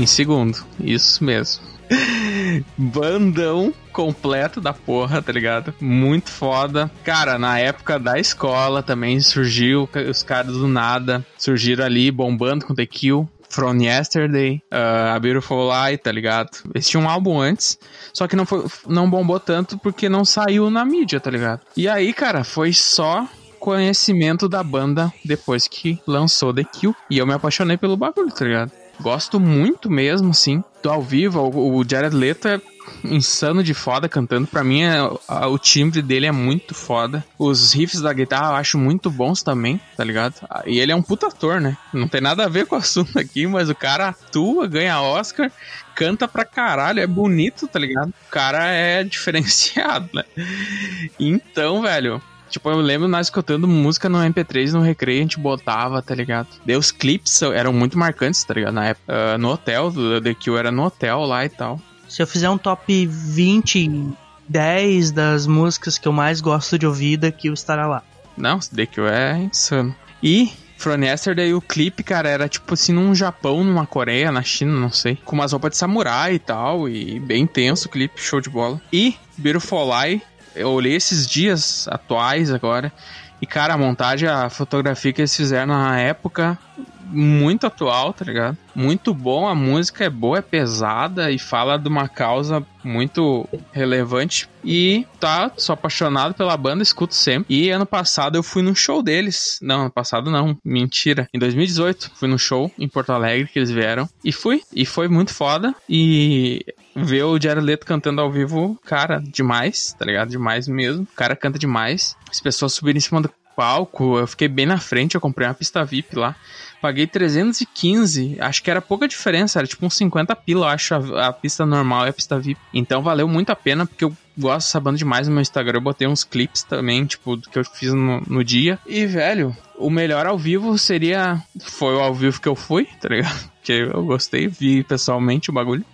Em segundo, isso mesmo. *laughs* Bandão completo da porra, tá ligado? Muito foda. Cara, na época da escola também surgiu os caras do nada. Surgiram ali bombando com The Kill. From Yesterday, uh, A Beautiful Light, tá ligado? Eles tinham um álbum antes, só que não, foi, não bombou tanto porque não saiu na mídia, tá ligado? E aí, cara, foi só conhecimento da banda depois que lançou The Kill. E eu me apaixonei pelo bagulho, tá ligado? Gosto muito mesmo, sim. Do ao vivo, o Jared Leto é insano de foda cantando. Pra mim, é, o timbre dele é muito foda. Os riffs da guitarra eu acho muito bons também, tá ligado? E ele é um puta ator, né? Não tem nada a ver com o assunto aqui, mas o cara atua, ganha Oscar, canta pra caralho, é bonito, tá ligado? O cara é *laughs* diferenciado, né? Então, velho, Tipo, eu lembro nós escutando música no MP3 no recreio, a gente botava, tá ligado? Daí os clipes eram muito marcantes, tá ligado? Na época, uh, no hotel, do The Kill era no hotel lá e tal. Se eu fizer um top 20, 10 das músicas que eu mais gosto de ouvir, The Kill estará lá. Não, The Kill é insano. E From Yesterday, o clipe, cara, era tipo assim num Japão, numa Coreia, na China, não sei. Com umas roupas de samurai e tal, e bem tenso o clipe, show de bola. E Beautiful Lie, eu olhei esses dias atuais agora. E, cara, a montagem, a fotografia que eles fizeram na época, muito atual, tá ligado? Muito bom, a música é boa, é pesada e fala de uma causa muito relevante. E tá, sou apaixonado pela banda, escuto sempre. E ano passado eu fui num show deles. Não, ano passado não, mentira. Em 2018 fui num show em Porto Alegre que eles vieram. E fui, e foi muito foda. E ver o Jared Leto cantando ao vivo, cara, demais, tá ligado? Demais mesmo. O cara canta demais. As pessoas subiram em cima do palco, eu fiquei bem na frente, eu comprei uma pista VIP lá. Paguei 315, acho que era pouca diferença, era tipo uns 50 pila, eu acho, a, a, pista normal e a pista VIP. Então valeu muito a pena, porque eu gosto dessa banda demais no meu Instagram. Eu botei uns clips também, tipo, do que eu fiz no, no dia. E, velho, o melhor ao vivo seria. Foi o ao vivo que eu fui, tá ligado? *laughs* Que eu gostei, vi pessoalmente o bagulho.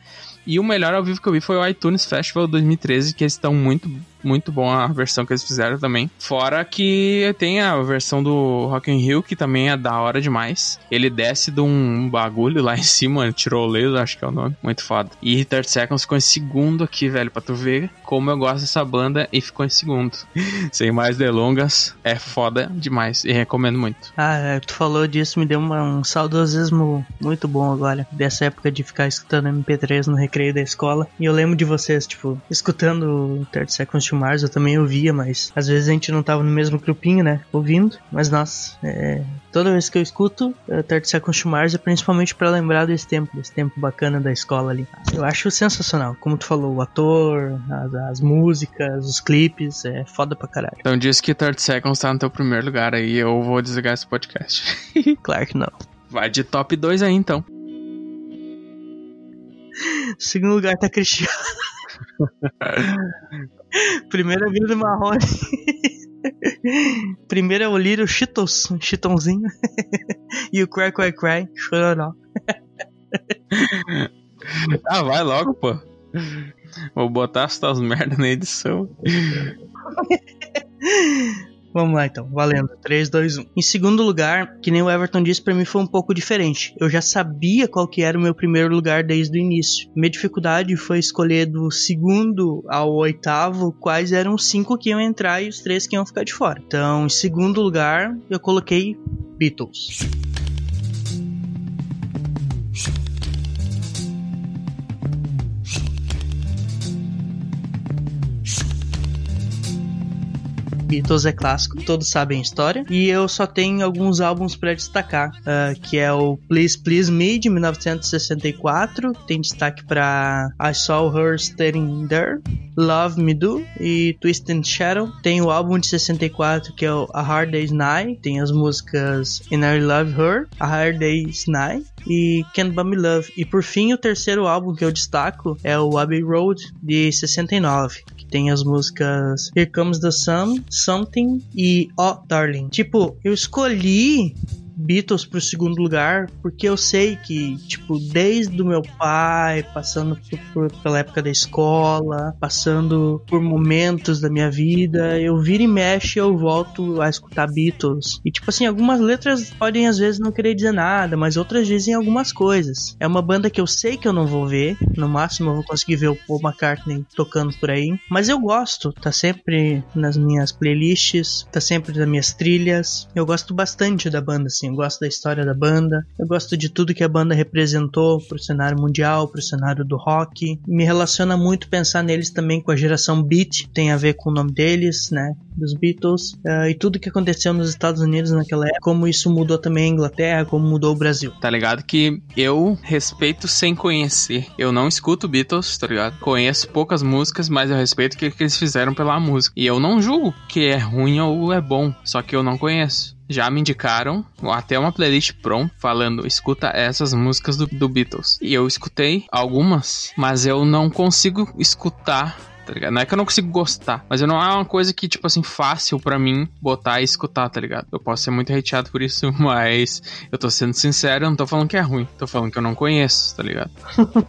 E o melhor ao vivo que eu vi foi o iTunes Festival 2013, que eles estão muito muito bom a versão que eles fizeram também. Fora que tem a versão do Rock in Rio, que também é da hora demais. Ele desce de um bagulho lá *laughs* em cima, tirolesa, acho que é o nome. Muito foda. E 30 Seconds ficou em segundo aqui, velho, pra tu ver como eu gosto dessa banda e ficou em segundo. *laughs* Sem mais delongas, é foda demais e recomendo muito. Ah, é, tu falou disso, me deu uma, um saudosismo muito bom agora, dessa época de ficar escutando MP3 no recreio da escola. E eu lembro de vocês, tipo, escutando 30 Seconds to Mars eu também ouvia, mas às vezes a gente não tava no mesmo grupinho, né? Ouvindo. Mas nossa, é, toda vez que eu escuto uh, 30 Seconds to Mars é principalmente para lembrar desse tempo, desse tempo bacana da escola ali. Eu acho sensacional. Como tu falou, o ator, as, as músicas, os clipes, é foda pra caralho. Então diz que 30 Seconds tá no teu primeiro lugar aí, eu vou desligar esse podcast. *laughs* claro que não. Vai de top 2 aí então. Segundo lugar tá Cristiano. *laughs* Primeira vida do Marrone. Primeiro é o Little Cheetos, Chitãozinho. *laughs* e o Cry Cry Cry, chororó. *laughs* ah, vai logo, pô. Vou botar as tuas merdas na edição. Vamos lá então, valendo. 3, 2, 1. Em segundo lugar, que nem o Everton disse, para mim foi um pouco diferente. Eu já sabia qual que era o meu primeiro lugar desde o início. Minha dificuldade foi escolher do segundo ao oitavo quais eram os cinco que iam entrar e os três que iam ficar de fora. Então, em segundo lugar, eu coloquei Beatles. Beatles é clássico, todos sabem a história. E eu só tenho alguns álbuns para destacar, uh, que é o Please Please Me de 1964, tem destaque para I Saw Her Standing There, Love Me Do e Twist and Shadow. Tem o álbum de 64 que é o A Hard Day's Night, tem as músicas And I Love Her, A Hard Day's Night e Can't Buy Me Love. E por fim, o terceiro álbum que eu destaco é o Abbey Road de 69, que tem as músicas Here Comes the Sun, Something e Oh Darling. Tipo, eu escolhi Beatles pro segundo lugar, porque eu sei que, tipo, desde o meu pai, passando por, por, pela época da escola, passando por momentos da minha vida, eu viro e mexe eu volto a escutar Beatles. E, tipo assim, algumas letras podem às vezes não querer dizer nada, mas outras dizem algumas coisas. É uma banda que eu sei que eu não vou ver, no máximo eu vou conseguir ver o Paul McCartney tocando por aí, mas eu gosto, tá sempre nas minhas playlists, tá sempre nas minhas trilhas. Eu gosto bastante da banda, assim gosto da história da banda, eu gosto de tudo que a banda representou pro cenário mundial, pro cenário do rock. Me relaciona muito pensar neles também com a geração Beat, tem a ver com o nome deles, né? Dos Beatles, uh, e tudo que aconteceu nos Estados Unidos naquela época, como isso mudou também a Inglaterra, como mudou o Brasil. Tá ligado que eu respeito sem conhecer. Eu não escuto Beatles, tá ligado? Conheço poucas músicas, mas eu respeito o que, que eles fizeram pela música. E eu não julgo que é ruim ou é bom, só que eu não conheço já me indicaram até uma playlist pronta falando escuta essas músicas do, do, Beatles. E eu escutei algumas, mas eu não consigo escutar. Tá ligado? Não é que eu não consigo gostar, mas eu não é uma coisa que, tipo assim, fácil para mim botar e escutar, tá ligado? Eu posso ser muito hateado por isso, *laughs* mas eu tô sendo sincero, eu não tô falando que é ruim, tô falando que eu não conheço, tá ligado? *laughs*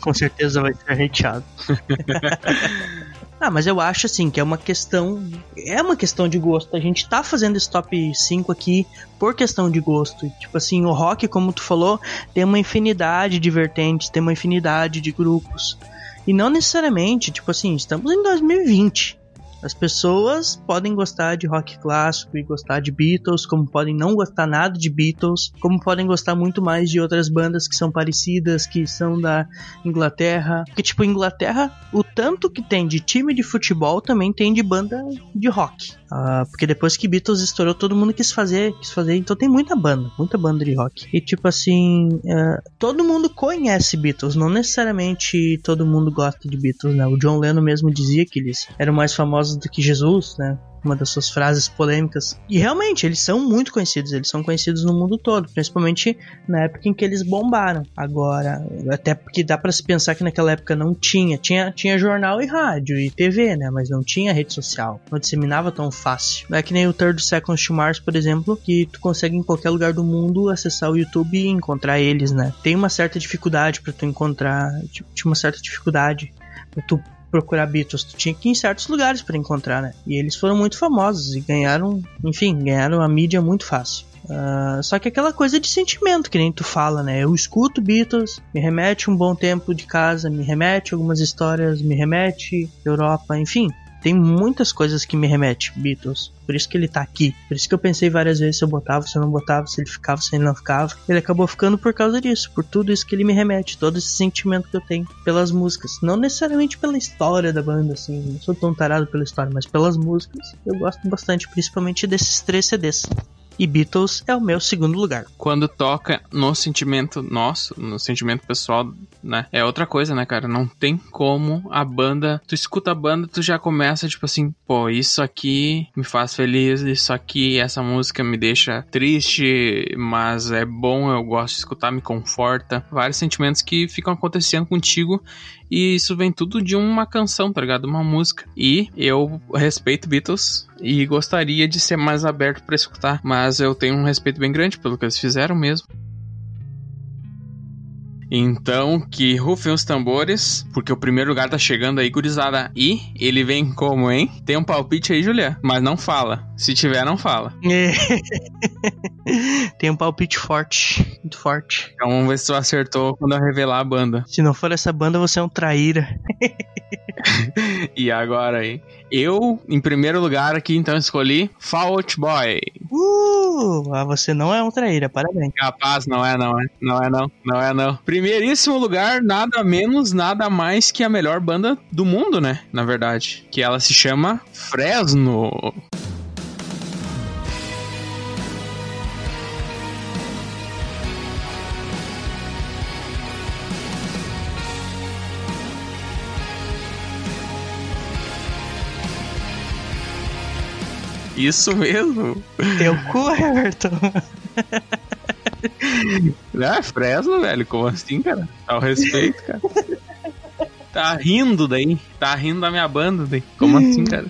Com certeza vai ser hateado. *laughs* Ah, mas eu acho assim que é uma questão. É uma questão de gosto. A gente tá fazendo esse top 5 aqui por questão de gosto. Tipo assim, o rock, como tu falou, tem uma infinidade de vertentes, tem uma infinidade de grupos. E não necessariamente, tipo assim, estamos em 2020. As pessoas podem gostar de rock clássico e gostar de Beatles, como podem não gostar nada de Beatles, como podem gostar muito mais de outras bandas que são parecidas, que são da Inglaterra. Porque, tipo, Inglaterra, o tanto que tem de time de futebol também tem de banda de rock. Uh, porque depois que Beatles estourou, todo mundo quis fazer, quis fazer, então tem muita banda, muita banda de rock. E tipo assim, uh, todo mundo conhece Beatles, não necessariamente todo mundo gosta de Beatles, né? O John Lennon mesmo dizia que eles eram mais famosos famosos do que Jesus, né? uma das suas frases polêmicas. E realmente, eles são muito conhecidos, eles são conhecidos no mundo todo, principalmente na época em que eles bombaram. Agora, até porque dá para se pensar que naquela época não tinha, tinha, tinha jornal e rádio e TV, né, mas não tinha rede social, não disseminava tão fácil. Não é que nem o Third Seconds to Mars, por exemplo, que tu consegue em qualquer lugar do mundo acessar o YouTube e encontrar eles, né? Tem uma certa dificuldade para tu encontrar, tinha uma certa dificuldade pra tu procurar Beatles, tu tinha que ir em certos lugares para encontrar, né? E eles foram muito famosos e ganharam, enfim, ganharam a mídia muito fácil. Uh, só que aquela coisa de sentimento que nem tu fala, né? Eu escuto Beatles, me remete um bom tempo de casa, me remete algumas histórias, me remete Europa, enfim tem muitas coisas que me remete Beatles. Por isso que ele tá aqui. Por isso que eu pensei várias vezes se eu botava, se eu não botava, se ele ficava, se ele não ficava. Ele acabou ficando por causa disso, por tudo isso que ele me remete, todo esse sentimento que eu tenho pelas músicas. Não necessariamente pela história da banda, assim, não sou tão tarado pela história, mas pelas músicas eu gosto bastante, principalmente desses três CDs e Beatles é o meu segundo lugar. Quando toca no sentimento nosso, no sentimento pessoal, né? É outra coisa, né, cara? Não tem como a banda. Tu escuta a banda, tu já começa, tipo assim, pô, isso aqui me faz feliz, isso aqui, essa música me deixa triste, mas é bom, eu gosto de escutar, me conforta. Vários sentimentos que ficam acontecendo contigo e isso vem tudo de uma canção, tá ligado? Uma música. E eu respeito Beatles e gostaria de ser mais aberto para escutar, mas eu tenho um respeito bem grande pelo que eles fizeram mesmo. Então, que rufem os tambores, porque o primeiro lugar tá chegando aí, gurizada. E ele vem como, hein? Tem um palpite aí, Julia, mas não fala. Se tiver, não fala. *laughs* Tem um palpite forte, muito forte. Então vamos ver se tu acertou quando eu revelar a banda. Se não for essa banda, você é um traíra. *laughs* e agora aí? Eu, em primeiro lugar aqui, então escolhi Fall Out Boy. Uh, ah, você não é um traíra, parabéns. Capaz, não é não, é. Não é não, não é não. Primeiríssimo lugar, nada menos, nada mais que a melhor banda do mundo, né? Na verdade. Que ela se chama Fresno. Isso mesmo. Teu cu, Everton. *laughs* Ah, Fresno, velho. Como assim, cara? Ao respeito, cara. Tá rindo daí. Tá rindo da minha banda daí. Como assim, cara?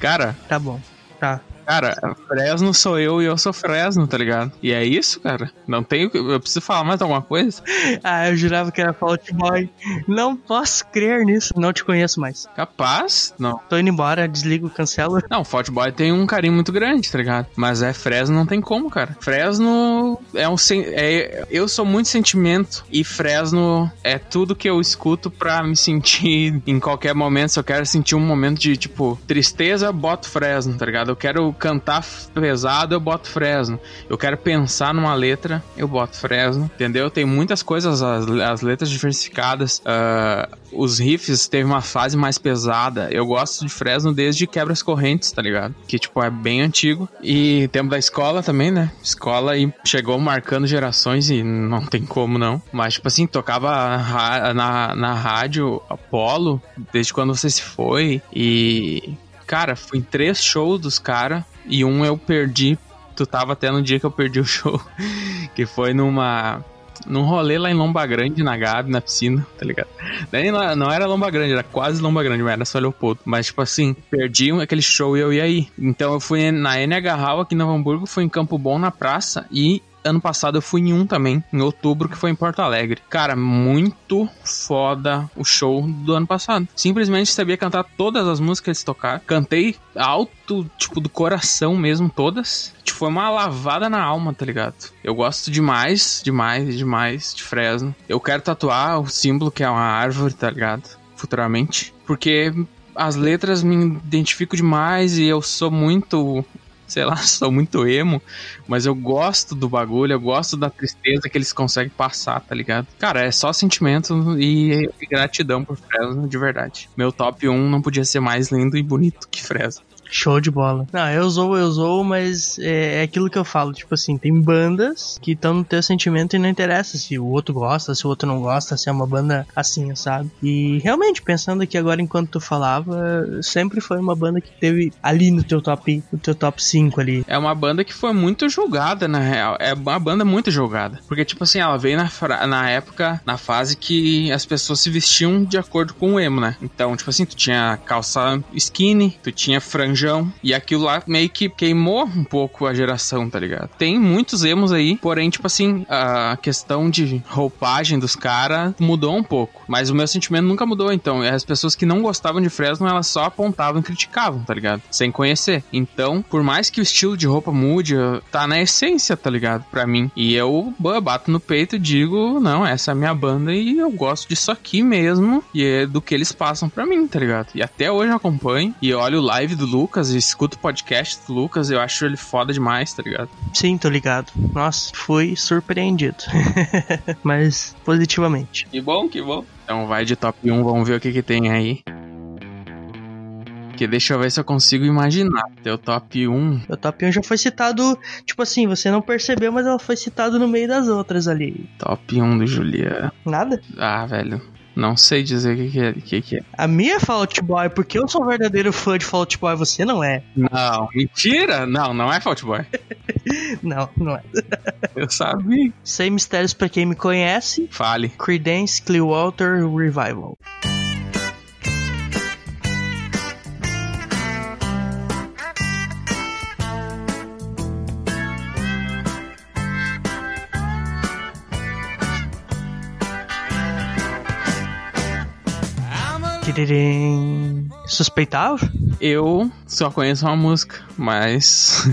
Cara. Tá bom. Tá. Cara, Fresno sou eu e eu sou Fresno, tá ligado? E é isso, cara. Não tenho. Eu preciso falar mais alguma coisa? *laughs* ah, eu jurava que era Fault Boy. Não posso crer nisso. Não te conheço mais. Capaz? Não. Tô indo embora, desligo, cancelo. *laughs* Não, Fault Boy tem um carinho muito grande, tá ligado? Mas é Fresno, não tem como, cara. Fresno é um. É, eu sou muito sentimento e Fresno é tudo que eu escuto pra me sentir *laughs* em qualquer momento. Se eu quero sentir um momento de, tipo, tristeza, boto Fresno, tá ligado? Eu quero cantar pesado, eu boto Fresno. Eu quero pensar numa letra, eu boto Fresno. Entendeu? Tem muitas coisas, as, as letras diversificadas. Uh, os riffs teve uma fase mais pesada. Eu gosto de Fresno desde Quebras Correntes, tá ligado? Que, tipo, é bem antigo. E tempo da escola também, né? Escola e chegou marcando gerações e não tem como não. Mas, tipo assim, tocava na, na rádio Apolo desde quando você se foi. E Cara, fui em três shows dos caras e um eu perdi. Tu tava até no dia que eu perdi o show. *laughs* que foi numa. Num rolê lá em Lomba Grande, na Gabi, na piscina, tá ligado? Daí não, era Lomba Grande, era quase Lomba Grande, mas era só Leopoldo. Mas, tipo assim, perdi aquele show e eu ia aí. Então eu fui na NH Hall aqui em Novo Hamburgo, fui em Campo Bom na praça e ano passado eu fui em um também, em outubro, que foi em Porto Alegre. Cara, muito foda o show do ano passado. Simplesmente sabia cantar todas as músicas que eles tocaram. Cantei alto, tipo, do coração mesmo, todas. Tipo, foi uma lavada na alma, tá ligado? Eu gosto demais, demais, demais de Fresno. Eu quero tatuar o símbolo que é uma árvore, tá ligado? Futuramente. Porque as letras me identifico demais e eu sou muito sei lá, *laughs* sou muito emo, mas eu gosto do bagulho, eu gosto da tristeza que eles conseguem passar, tá ligado? Cara, é só sentimento e, e gratidão por Fresno, de verdade. Meu top 1 não podia ser mais lindo e bonito que Fresno. Show de bola. Não, eu sou, eu sou, mas é, é aquilo que eu falo. Tipo assim, tem bandas que estão no teu sentimento e não interessa se o outro gosta, se o outro não gosta, se é uma banda assim, sabe? E realmente, pensando aqui agora enquanto tu falava, sempre foi uma banda que teve ali no teu top, no teu top 5 ali. É uma banda que foi muito julgada, na real. É uma banda muito julgada. Porque, tipo assim, ela veio na, na época, na fase que as pessoas se vestiam de acordo com o emo, né? Então, tipo assim, tu tinha calça skinny, tu tinha e aquilo lá meio que queimou um pouco a geração, tá ligado? Tem muitos emos aí, porém, tipo assim, a questão de roupagem dos caras mudou um pouco. Mas o meu sentimento nunca mudou, então. As pessoas que não gostavam de Fresno, elas só apontavam e criticavam, tá ligado? Sem conhecer. Então, por mais que o estilo de roupa mude, tá na essência, tá ligado? Pra mim. E eu bato no peito e digo, não, essa é a minha banda e eu gosto disso aqui mesmo. E é do que eles passam pra mim, tá ligado? E até hoje eu acompanho e olho o live do Lucas e escuto o podcast do Lucas, eu acho ele foda demais, tá ligado? Sim, tô ligado. Nossa, fui surpreendido. *laughs* Mas positivamente. Que bom, que bom. Então vai de top 1, vamos ver o que que tem aí. Que deixa eu ver se eu consigo imaginar. Teu top 1. O top 1 já foi citado, tipo assim, você não percebeu, mas ela foi citada no meio das outras ali. Top 1 do Julia. Nada? Ah, velho. Não sei dizer o que, que, é, que, que é. A minha é Fault Boy, porque eu sou um verdadeiro fã de Fault Boy, você não é. Não, mentira! Não, não é Fault Boy. *laughs* não, não é. eu sabia. Sem mistérios pra quem me conhece. Fale. Creedence Clearwater Revival. Suspeitava? Eu só conheço uma música, mas.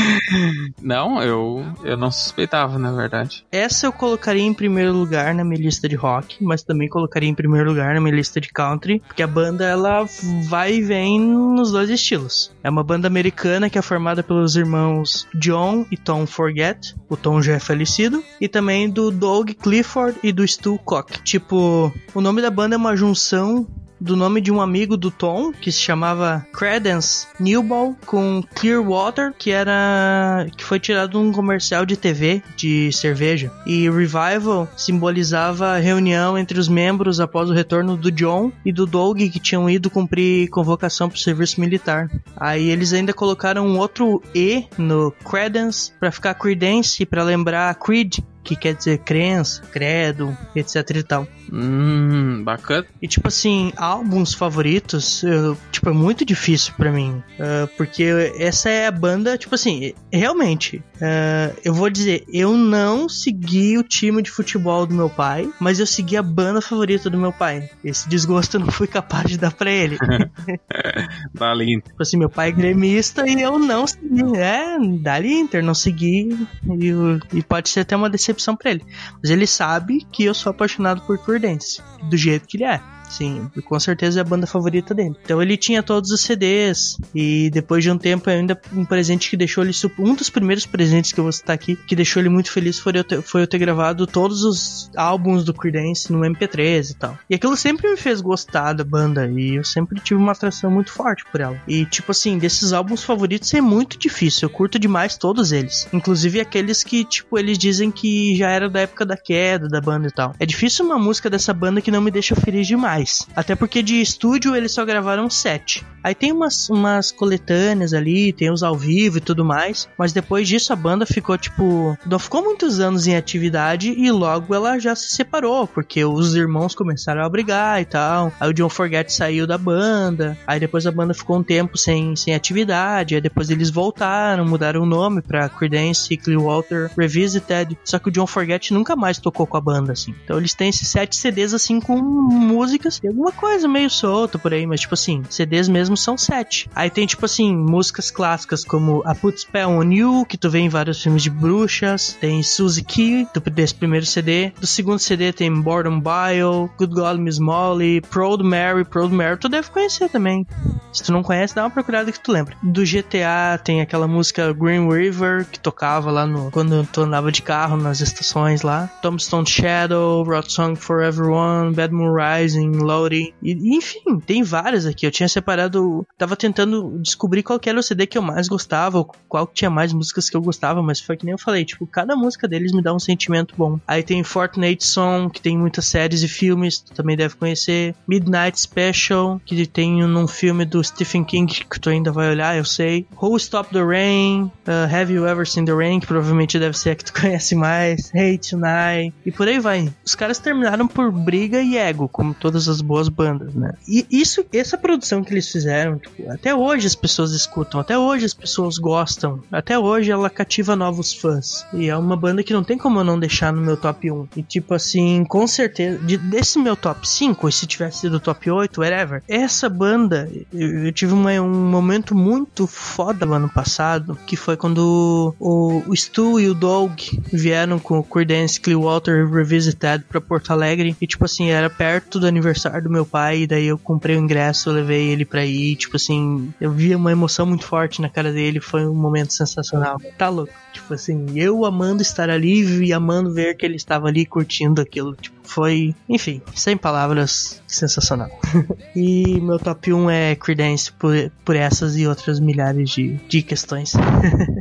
*laughs* não, eu, eu não suspeitava, na verdade. Essa eu colocaria em primeiro lugar na minha lista de rock, mas também colocaria em primeiro lugar na minha lista de country, porque a banda ela vai e vem nos dois estilos. É uma banda americana que é formada pelos irmãos John e Tom Forget, o Tom já é falecido, e também do Doug Clifford e do Stu Cock. Tipo, o nome da banda é uma junção do nome de um amigo do Tom, que se chamava Credence Newball, com Clearwater, que era que foi tirado de um comercial de TV de cerveja. E Revival simbolizava a reunião entre os membros após o retorno do John e do Doug, que tinham ido cumprir convocação para o serviço militar. Aí eles ainda colocaram um outro E no Credence para ficar Credence para lembrar Creed, que quer dizer crença, credo, etc e tal. Hum, bacana. E tipo assim, álbuns favoritos, eu, tipo, é muito difícil para mim. Uh, porque essa é a banda, tipo assim, realmente, uh, eu vou dizer, eu não segui o time de futebol do meu pai, mas eu segui a banda favorita do meu pai. Esse desgosto eu não fui capaz de dar pra ele. *laughs* Dali Inter. Tipo assim, meu pai é gremista e eu não segui. É, Dali Inter, não segui. E, e pode ser até uma decepção para ele. Mas ele sabe que eu sou apaixonado por Creedence, do jeito que ele é. Sim, com certeza é a banda favorita dele. Então ele tinha todos os CDs e depois de um tempo ainda um presente que deixou ele um dos primeiros presentes que eu vou citar aqui que deixou ele muito feliz foi eu ter, foi eu ter gravado todos os álbuns do Creedence no MP3 e tal. E aquilo sempre me fez gostar da banda e eu sempre tive uma atração muito forte por ela. E tipo assim, desses álbuns favoritos é muito difícil, eu curto demais todos eles, inclusive aqueles que tipo eles dizem que já era da época da queda da banda e tal. É difícil uma música dessa banda que não me deixa feliz demais Até porque de estúdio eles só gravaram sete. Aí tem umas, umas coletâneas ali, tem os ao vivo e tudo mais. Mas depois disso a banda ficou tipo. Não ficou muitos anos em atividade e logo ela já se separou. Porque os irmãos começaram a brigar e tal. Aí o John Forget saiu da banda. Aí depois a banda ficou um tempo sem, sem atividade. Aí depois eles voltaram, mudaram o nome pra Creedence Clearwater Revisited. Só que o John Forget nunca mais tocou com a banda, assim. Então eles têm esses sete CDs assim com música Tem alguma coisa meio solta por aí, mas tipo assim, CDs mesmo são sete. Aí tem tipo assim, músicas clássicas como A Put Spell on You, que tu vê em vários filmes de bruxas. Tem Suzy Key, do, desse primeiro CD. Do segundo CD tem Boredom Bio, Good God Miss Molly, Proud Mary, Proud Mary, tu deve conhecer também. Se tu não conhece, dá uma procurada que tu lembra. Do GTA tem aquela música Green River, que tocava lá no quando tu andava de carro nas estações lá. Tombstone Shadow, Rock Song for Everyone, Bad Moon Rising, Lowry. E, enfim, tem várias aqui. Eu tinha separado. Tava tentando descobrir qual era o CD que eu mais gostava, qual que tinha mais músicas que eu gostava, mas foi que nem eu falei, tipo, cada música deles me dá um sentimento bom. Aí tem Fortnite Song, que tem muitas séries e filmes, tu também deve conhecer. Midnight Special, que tem num filme do Stephen King que tu ainda vai olhar, eu sei. Who Stop the Rain, uh, Have You Ever Seen the Rain, que provavelmente deve ser a que tu *laughs* conhece mais. Hey Tonight, e por aí vai. Os caras terminaram por briga e ego, como todas as boas bandas, né? E isso, essa produção que eles fizeram, tipo, até hoje as pessoas escutam, até hoje as pessoas gostam, até hoje ela cativa novos fãs. E é uma banda que não tem como eu não deixar no meu top 1. E tipo assim, com certeza, de, desse meu top 5, e se tivesse sido top 8, whatever, essa banda, eu, eu tive uma, um momento muito foda no ano passado, que foi quando o, o Stu e o Doug vieram com o Creedence Clearwater Revisited pra Porto Alegre. E tipo assim, era perto do aniversário do meu pai, e daí eu comprei o ingresso, levei ele pra ir, tipo assim, eu via uma emoção muito forte na cara dele, foi um momento sensacional. Tá louco. Tipo assim, eu amando estar ali e amando ver que ele estava ali curtindo aquilo. Tipo, foi, enfim, sem palavras, sensacional. *laughs* e meu top 1 é Creedence por, por essas e outras milhares de, de questões. *laughs*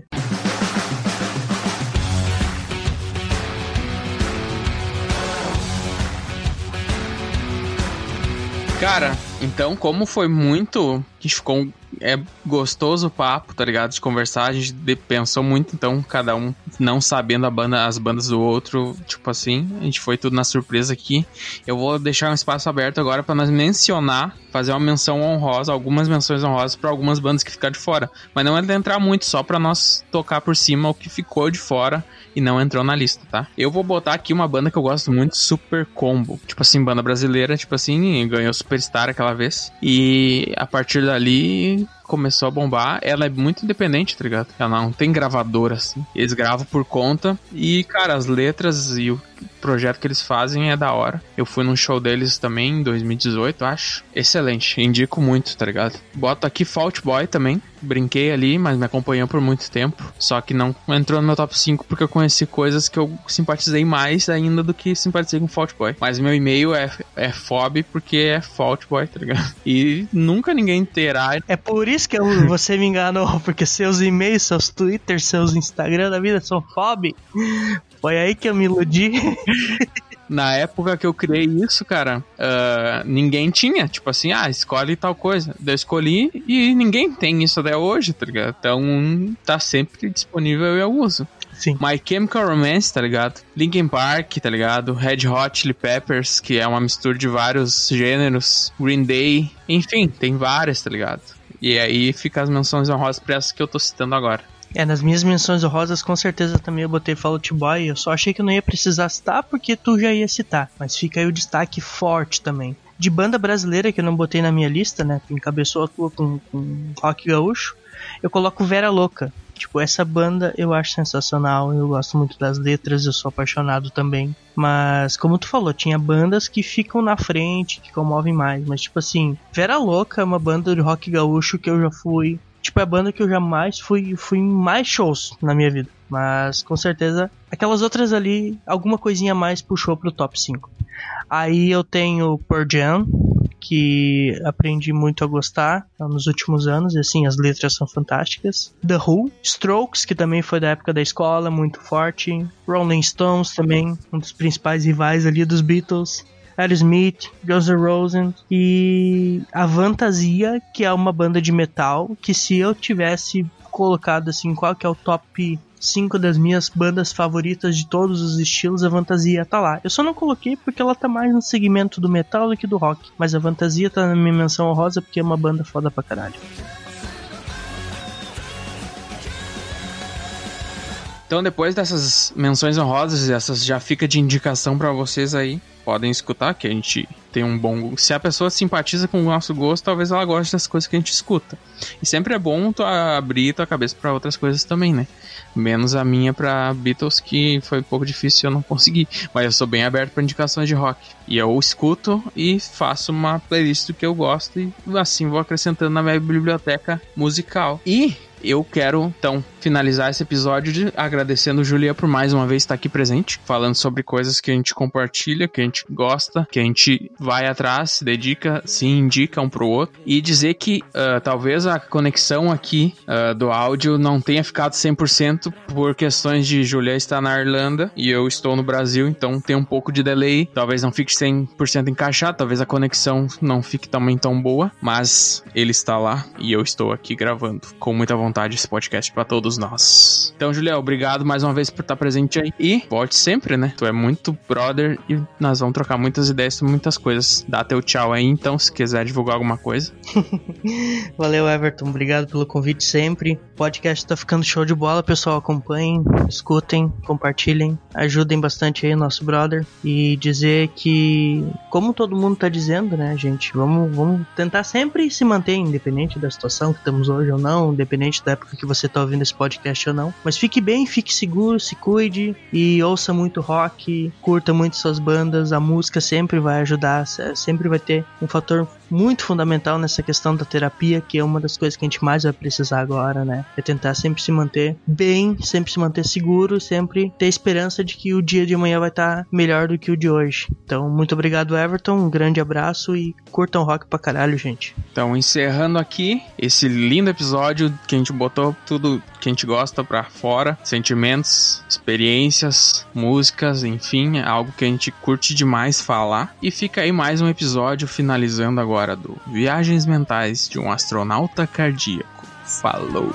Cara, então, como foi muito. A gente ficou. É gostoso o papo, tá ligado? De conversar. A gente pensou muito, então, cada um não sabendo a banda, as bandas do outro. Tipo assim, a gente foi tudo na surpresa aqui. Eu vou deixar um espaço aberto agora para nós mencionar, fazer uma menção honrosa, algumas menções honrosas para algumas bandas que ficaram de fora. Mas não é entrar muito, só para nós tocar por cima o que ficou de fora e não entrou na lista, tá? Eu vou botar aqui uma banda que eu gosto muito, Super Combo. Tipo assim, banda brasileira, tipo assim, ganhou Superstar aquela vez. E a partir dali Bye. Começou a bombar. Ela é muito independente, tá ligado? Ela não tem gravadora, assim. Eles gravam por conta. E, cara, as letras e o projeto que eles fazem é da hora. Eu fui num show deles também em 2018, acho. Excelente. Indico muito, tá ligado? Boto aqui Fault Boy também. Brinquei ali, mas me acompanhou por muito tempo. Só que não entrou no meu top 5 porque eu conheci coisas que eu simpatizei mais ainda do que simpatizei com Fault Boy. Mas meu e-mail é, é FOB porque é Fault Boy, tá ligado? E nunca ninguém terá. É por isso que eu, *laughs* você me enganou, porque seus e-mails, seus Twitter, seus Instagram da vida são FOB. Foi aí que eu me iludi. *laughs* Na época que eu criei isso, cara, uh, ninguém tinha. Tipo assim, ah, escolhe tal coisa. Eu escolhi e ninguém tem isso até hoje, tá ligado? Então tá sempre disponível e eu uso. Sim. My Chemical Romance, tá ligado? Linkin Park, tá ligado? Red Hot Chili Peppers, que é uma mistura de vários gêneros. Green Day, enfim, tem várias, tá ligado? E aí fica as menções honrosas pra essas que eu tô citando agora. É, nas minhas menções honrosas com certeza também eu botei Fall Out Boy. Eu só achei que não ia precisar citar porque tu já ia citar. Mas fica aí o destaque forte também. De banda brasileira que eu não botei na minha lista, né? Que encabeçou a tua com, com rock gaúcho. Eu coloco Vera Louca. Tipo, essa banda eu acho sensacional, eu gosto muito das letras, eu sou apaixonado também. Mas, como tu falou, tinha bandas que ficam na frente, que comovem mais. Mas, tipo assim, Vera Louca é uma banda de rock gaúcho que eu já fui tipo, é a banda que eu jamais fui, fui em mais shows na minha vida. Mas com certeza aquelas outras ali, alguma coisinha mais puxou pro top 5. Aí eu tenho Pearl Jam, que aprendi muito a gostar nos últimos anos, e assim, as letras são fantásticas. The Who, Strokes, que também foi da época da escola, muito forte. Rolling Stones também, um dos principais rivais ali dos Beatles. Aerosmith, Guns N' Roses e a Fantasia, que é uma banda de metal, que se eu tivesse colocado assim, qual que é o top 5 das minhas bandas favoritas de todos os estilos, a Fantasia tá lá. Eu só não coloquei porque ela tá mais no segmento do metal do que do rock, mas a Fantasia tá na minha menção honrosa porque é uma banda foda pra caralho. Então, depois dessas menções honrosas, essas já fica de indicação para vocês aí. Podem escutar, que a gente um bom. Se a pessoa simpatiza com o nosso gosto, talvez ela goste das coisas que a gente escuta. E sempre é bom tu abrir tua cabeça para outras coisas também, né? Menos a minha para Beatles, que foi um pouco difícil eu não conseguir. Mas eu sou bem aberto para indicações de rock. E eu escuto e faço uma playlist do que eu gosto e assim vou acrescentando na minha biblioteca musical. E eu quero, então, finalizar esse episódio de agradecendo Julia por mais uma vez estar aqui presente, falando sobre coisas que a gente compartilha, que a gente gosta, que a gente vai atrás, se dedica, se indica um pro outro. E dizer que uh, talvez a conexão aqui uh, do áudio não tenha ficado 100% por questões de Julia estar na Irlanda e eu estou no Brasil, então tem um pouco de delay. Talvez não fique 100% encaixado, talvez a conexão não fique também tão boa, mas ele está lá e eu estou aqui gravando com muita vontade esse podcast para todos nós. Então, Julia, obrigado mais uma vez por estar presente aí e volte sempre, né? Tu é muito brother e nós vamos trocar muitas ideias muitas coisas. Dá teu tchau aí, então, se quiser divulgar alguma coisa. *laughs* Valeu, Everton. Obrigado pelo convite sempre. O podcast tá ficando show de bola, pessoal. Acompanhem, escutem, compartilhem, ajudem bastante aí nosso brother. E dizer que, como todo mundo tá dizendo, né, gente, vamos, vamos tentar sempre se manter, independente da situação que estamos hoje ou não, independente da época que você tá ouvindo esse podcast ou não. Mas fique bem, fique seguro, se cuide e ouça muito rock, curta muito suas bandas. A música sempre vai ajudar, sempre vai ter um fator muito fundamental nessa questão da terapia, que é uma das coisas que a gente mais vai precisar agora, né? É tentar sempre se manter bem, sempre se manter seguro, sempre ter esperança de que o dia de amanhã vai estar tá melhor do que o de hoje. Então, muito obrigado, Everton. Um grande abraço e curtam rock pra caralho, gente. Então, encerrando aqui esse lindo episódio que a gente botou tudo que a gente gosta pra fora, sentimentos, experiências, músicas, enfim, é algo que a gente curte demais falar. E fica aí mais um episódio finalizando agora do Viagens Mentais de um Astronauta Cardíaco. Falou!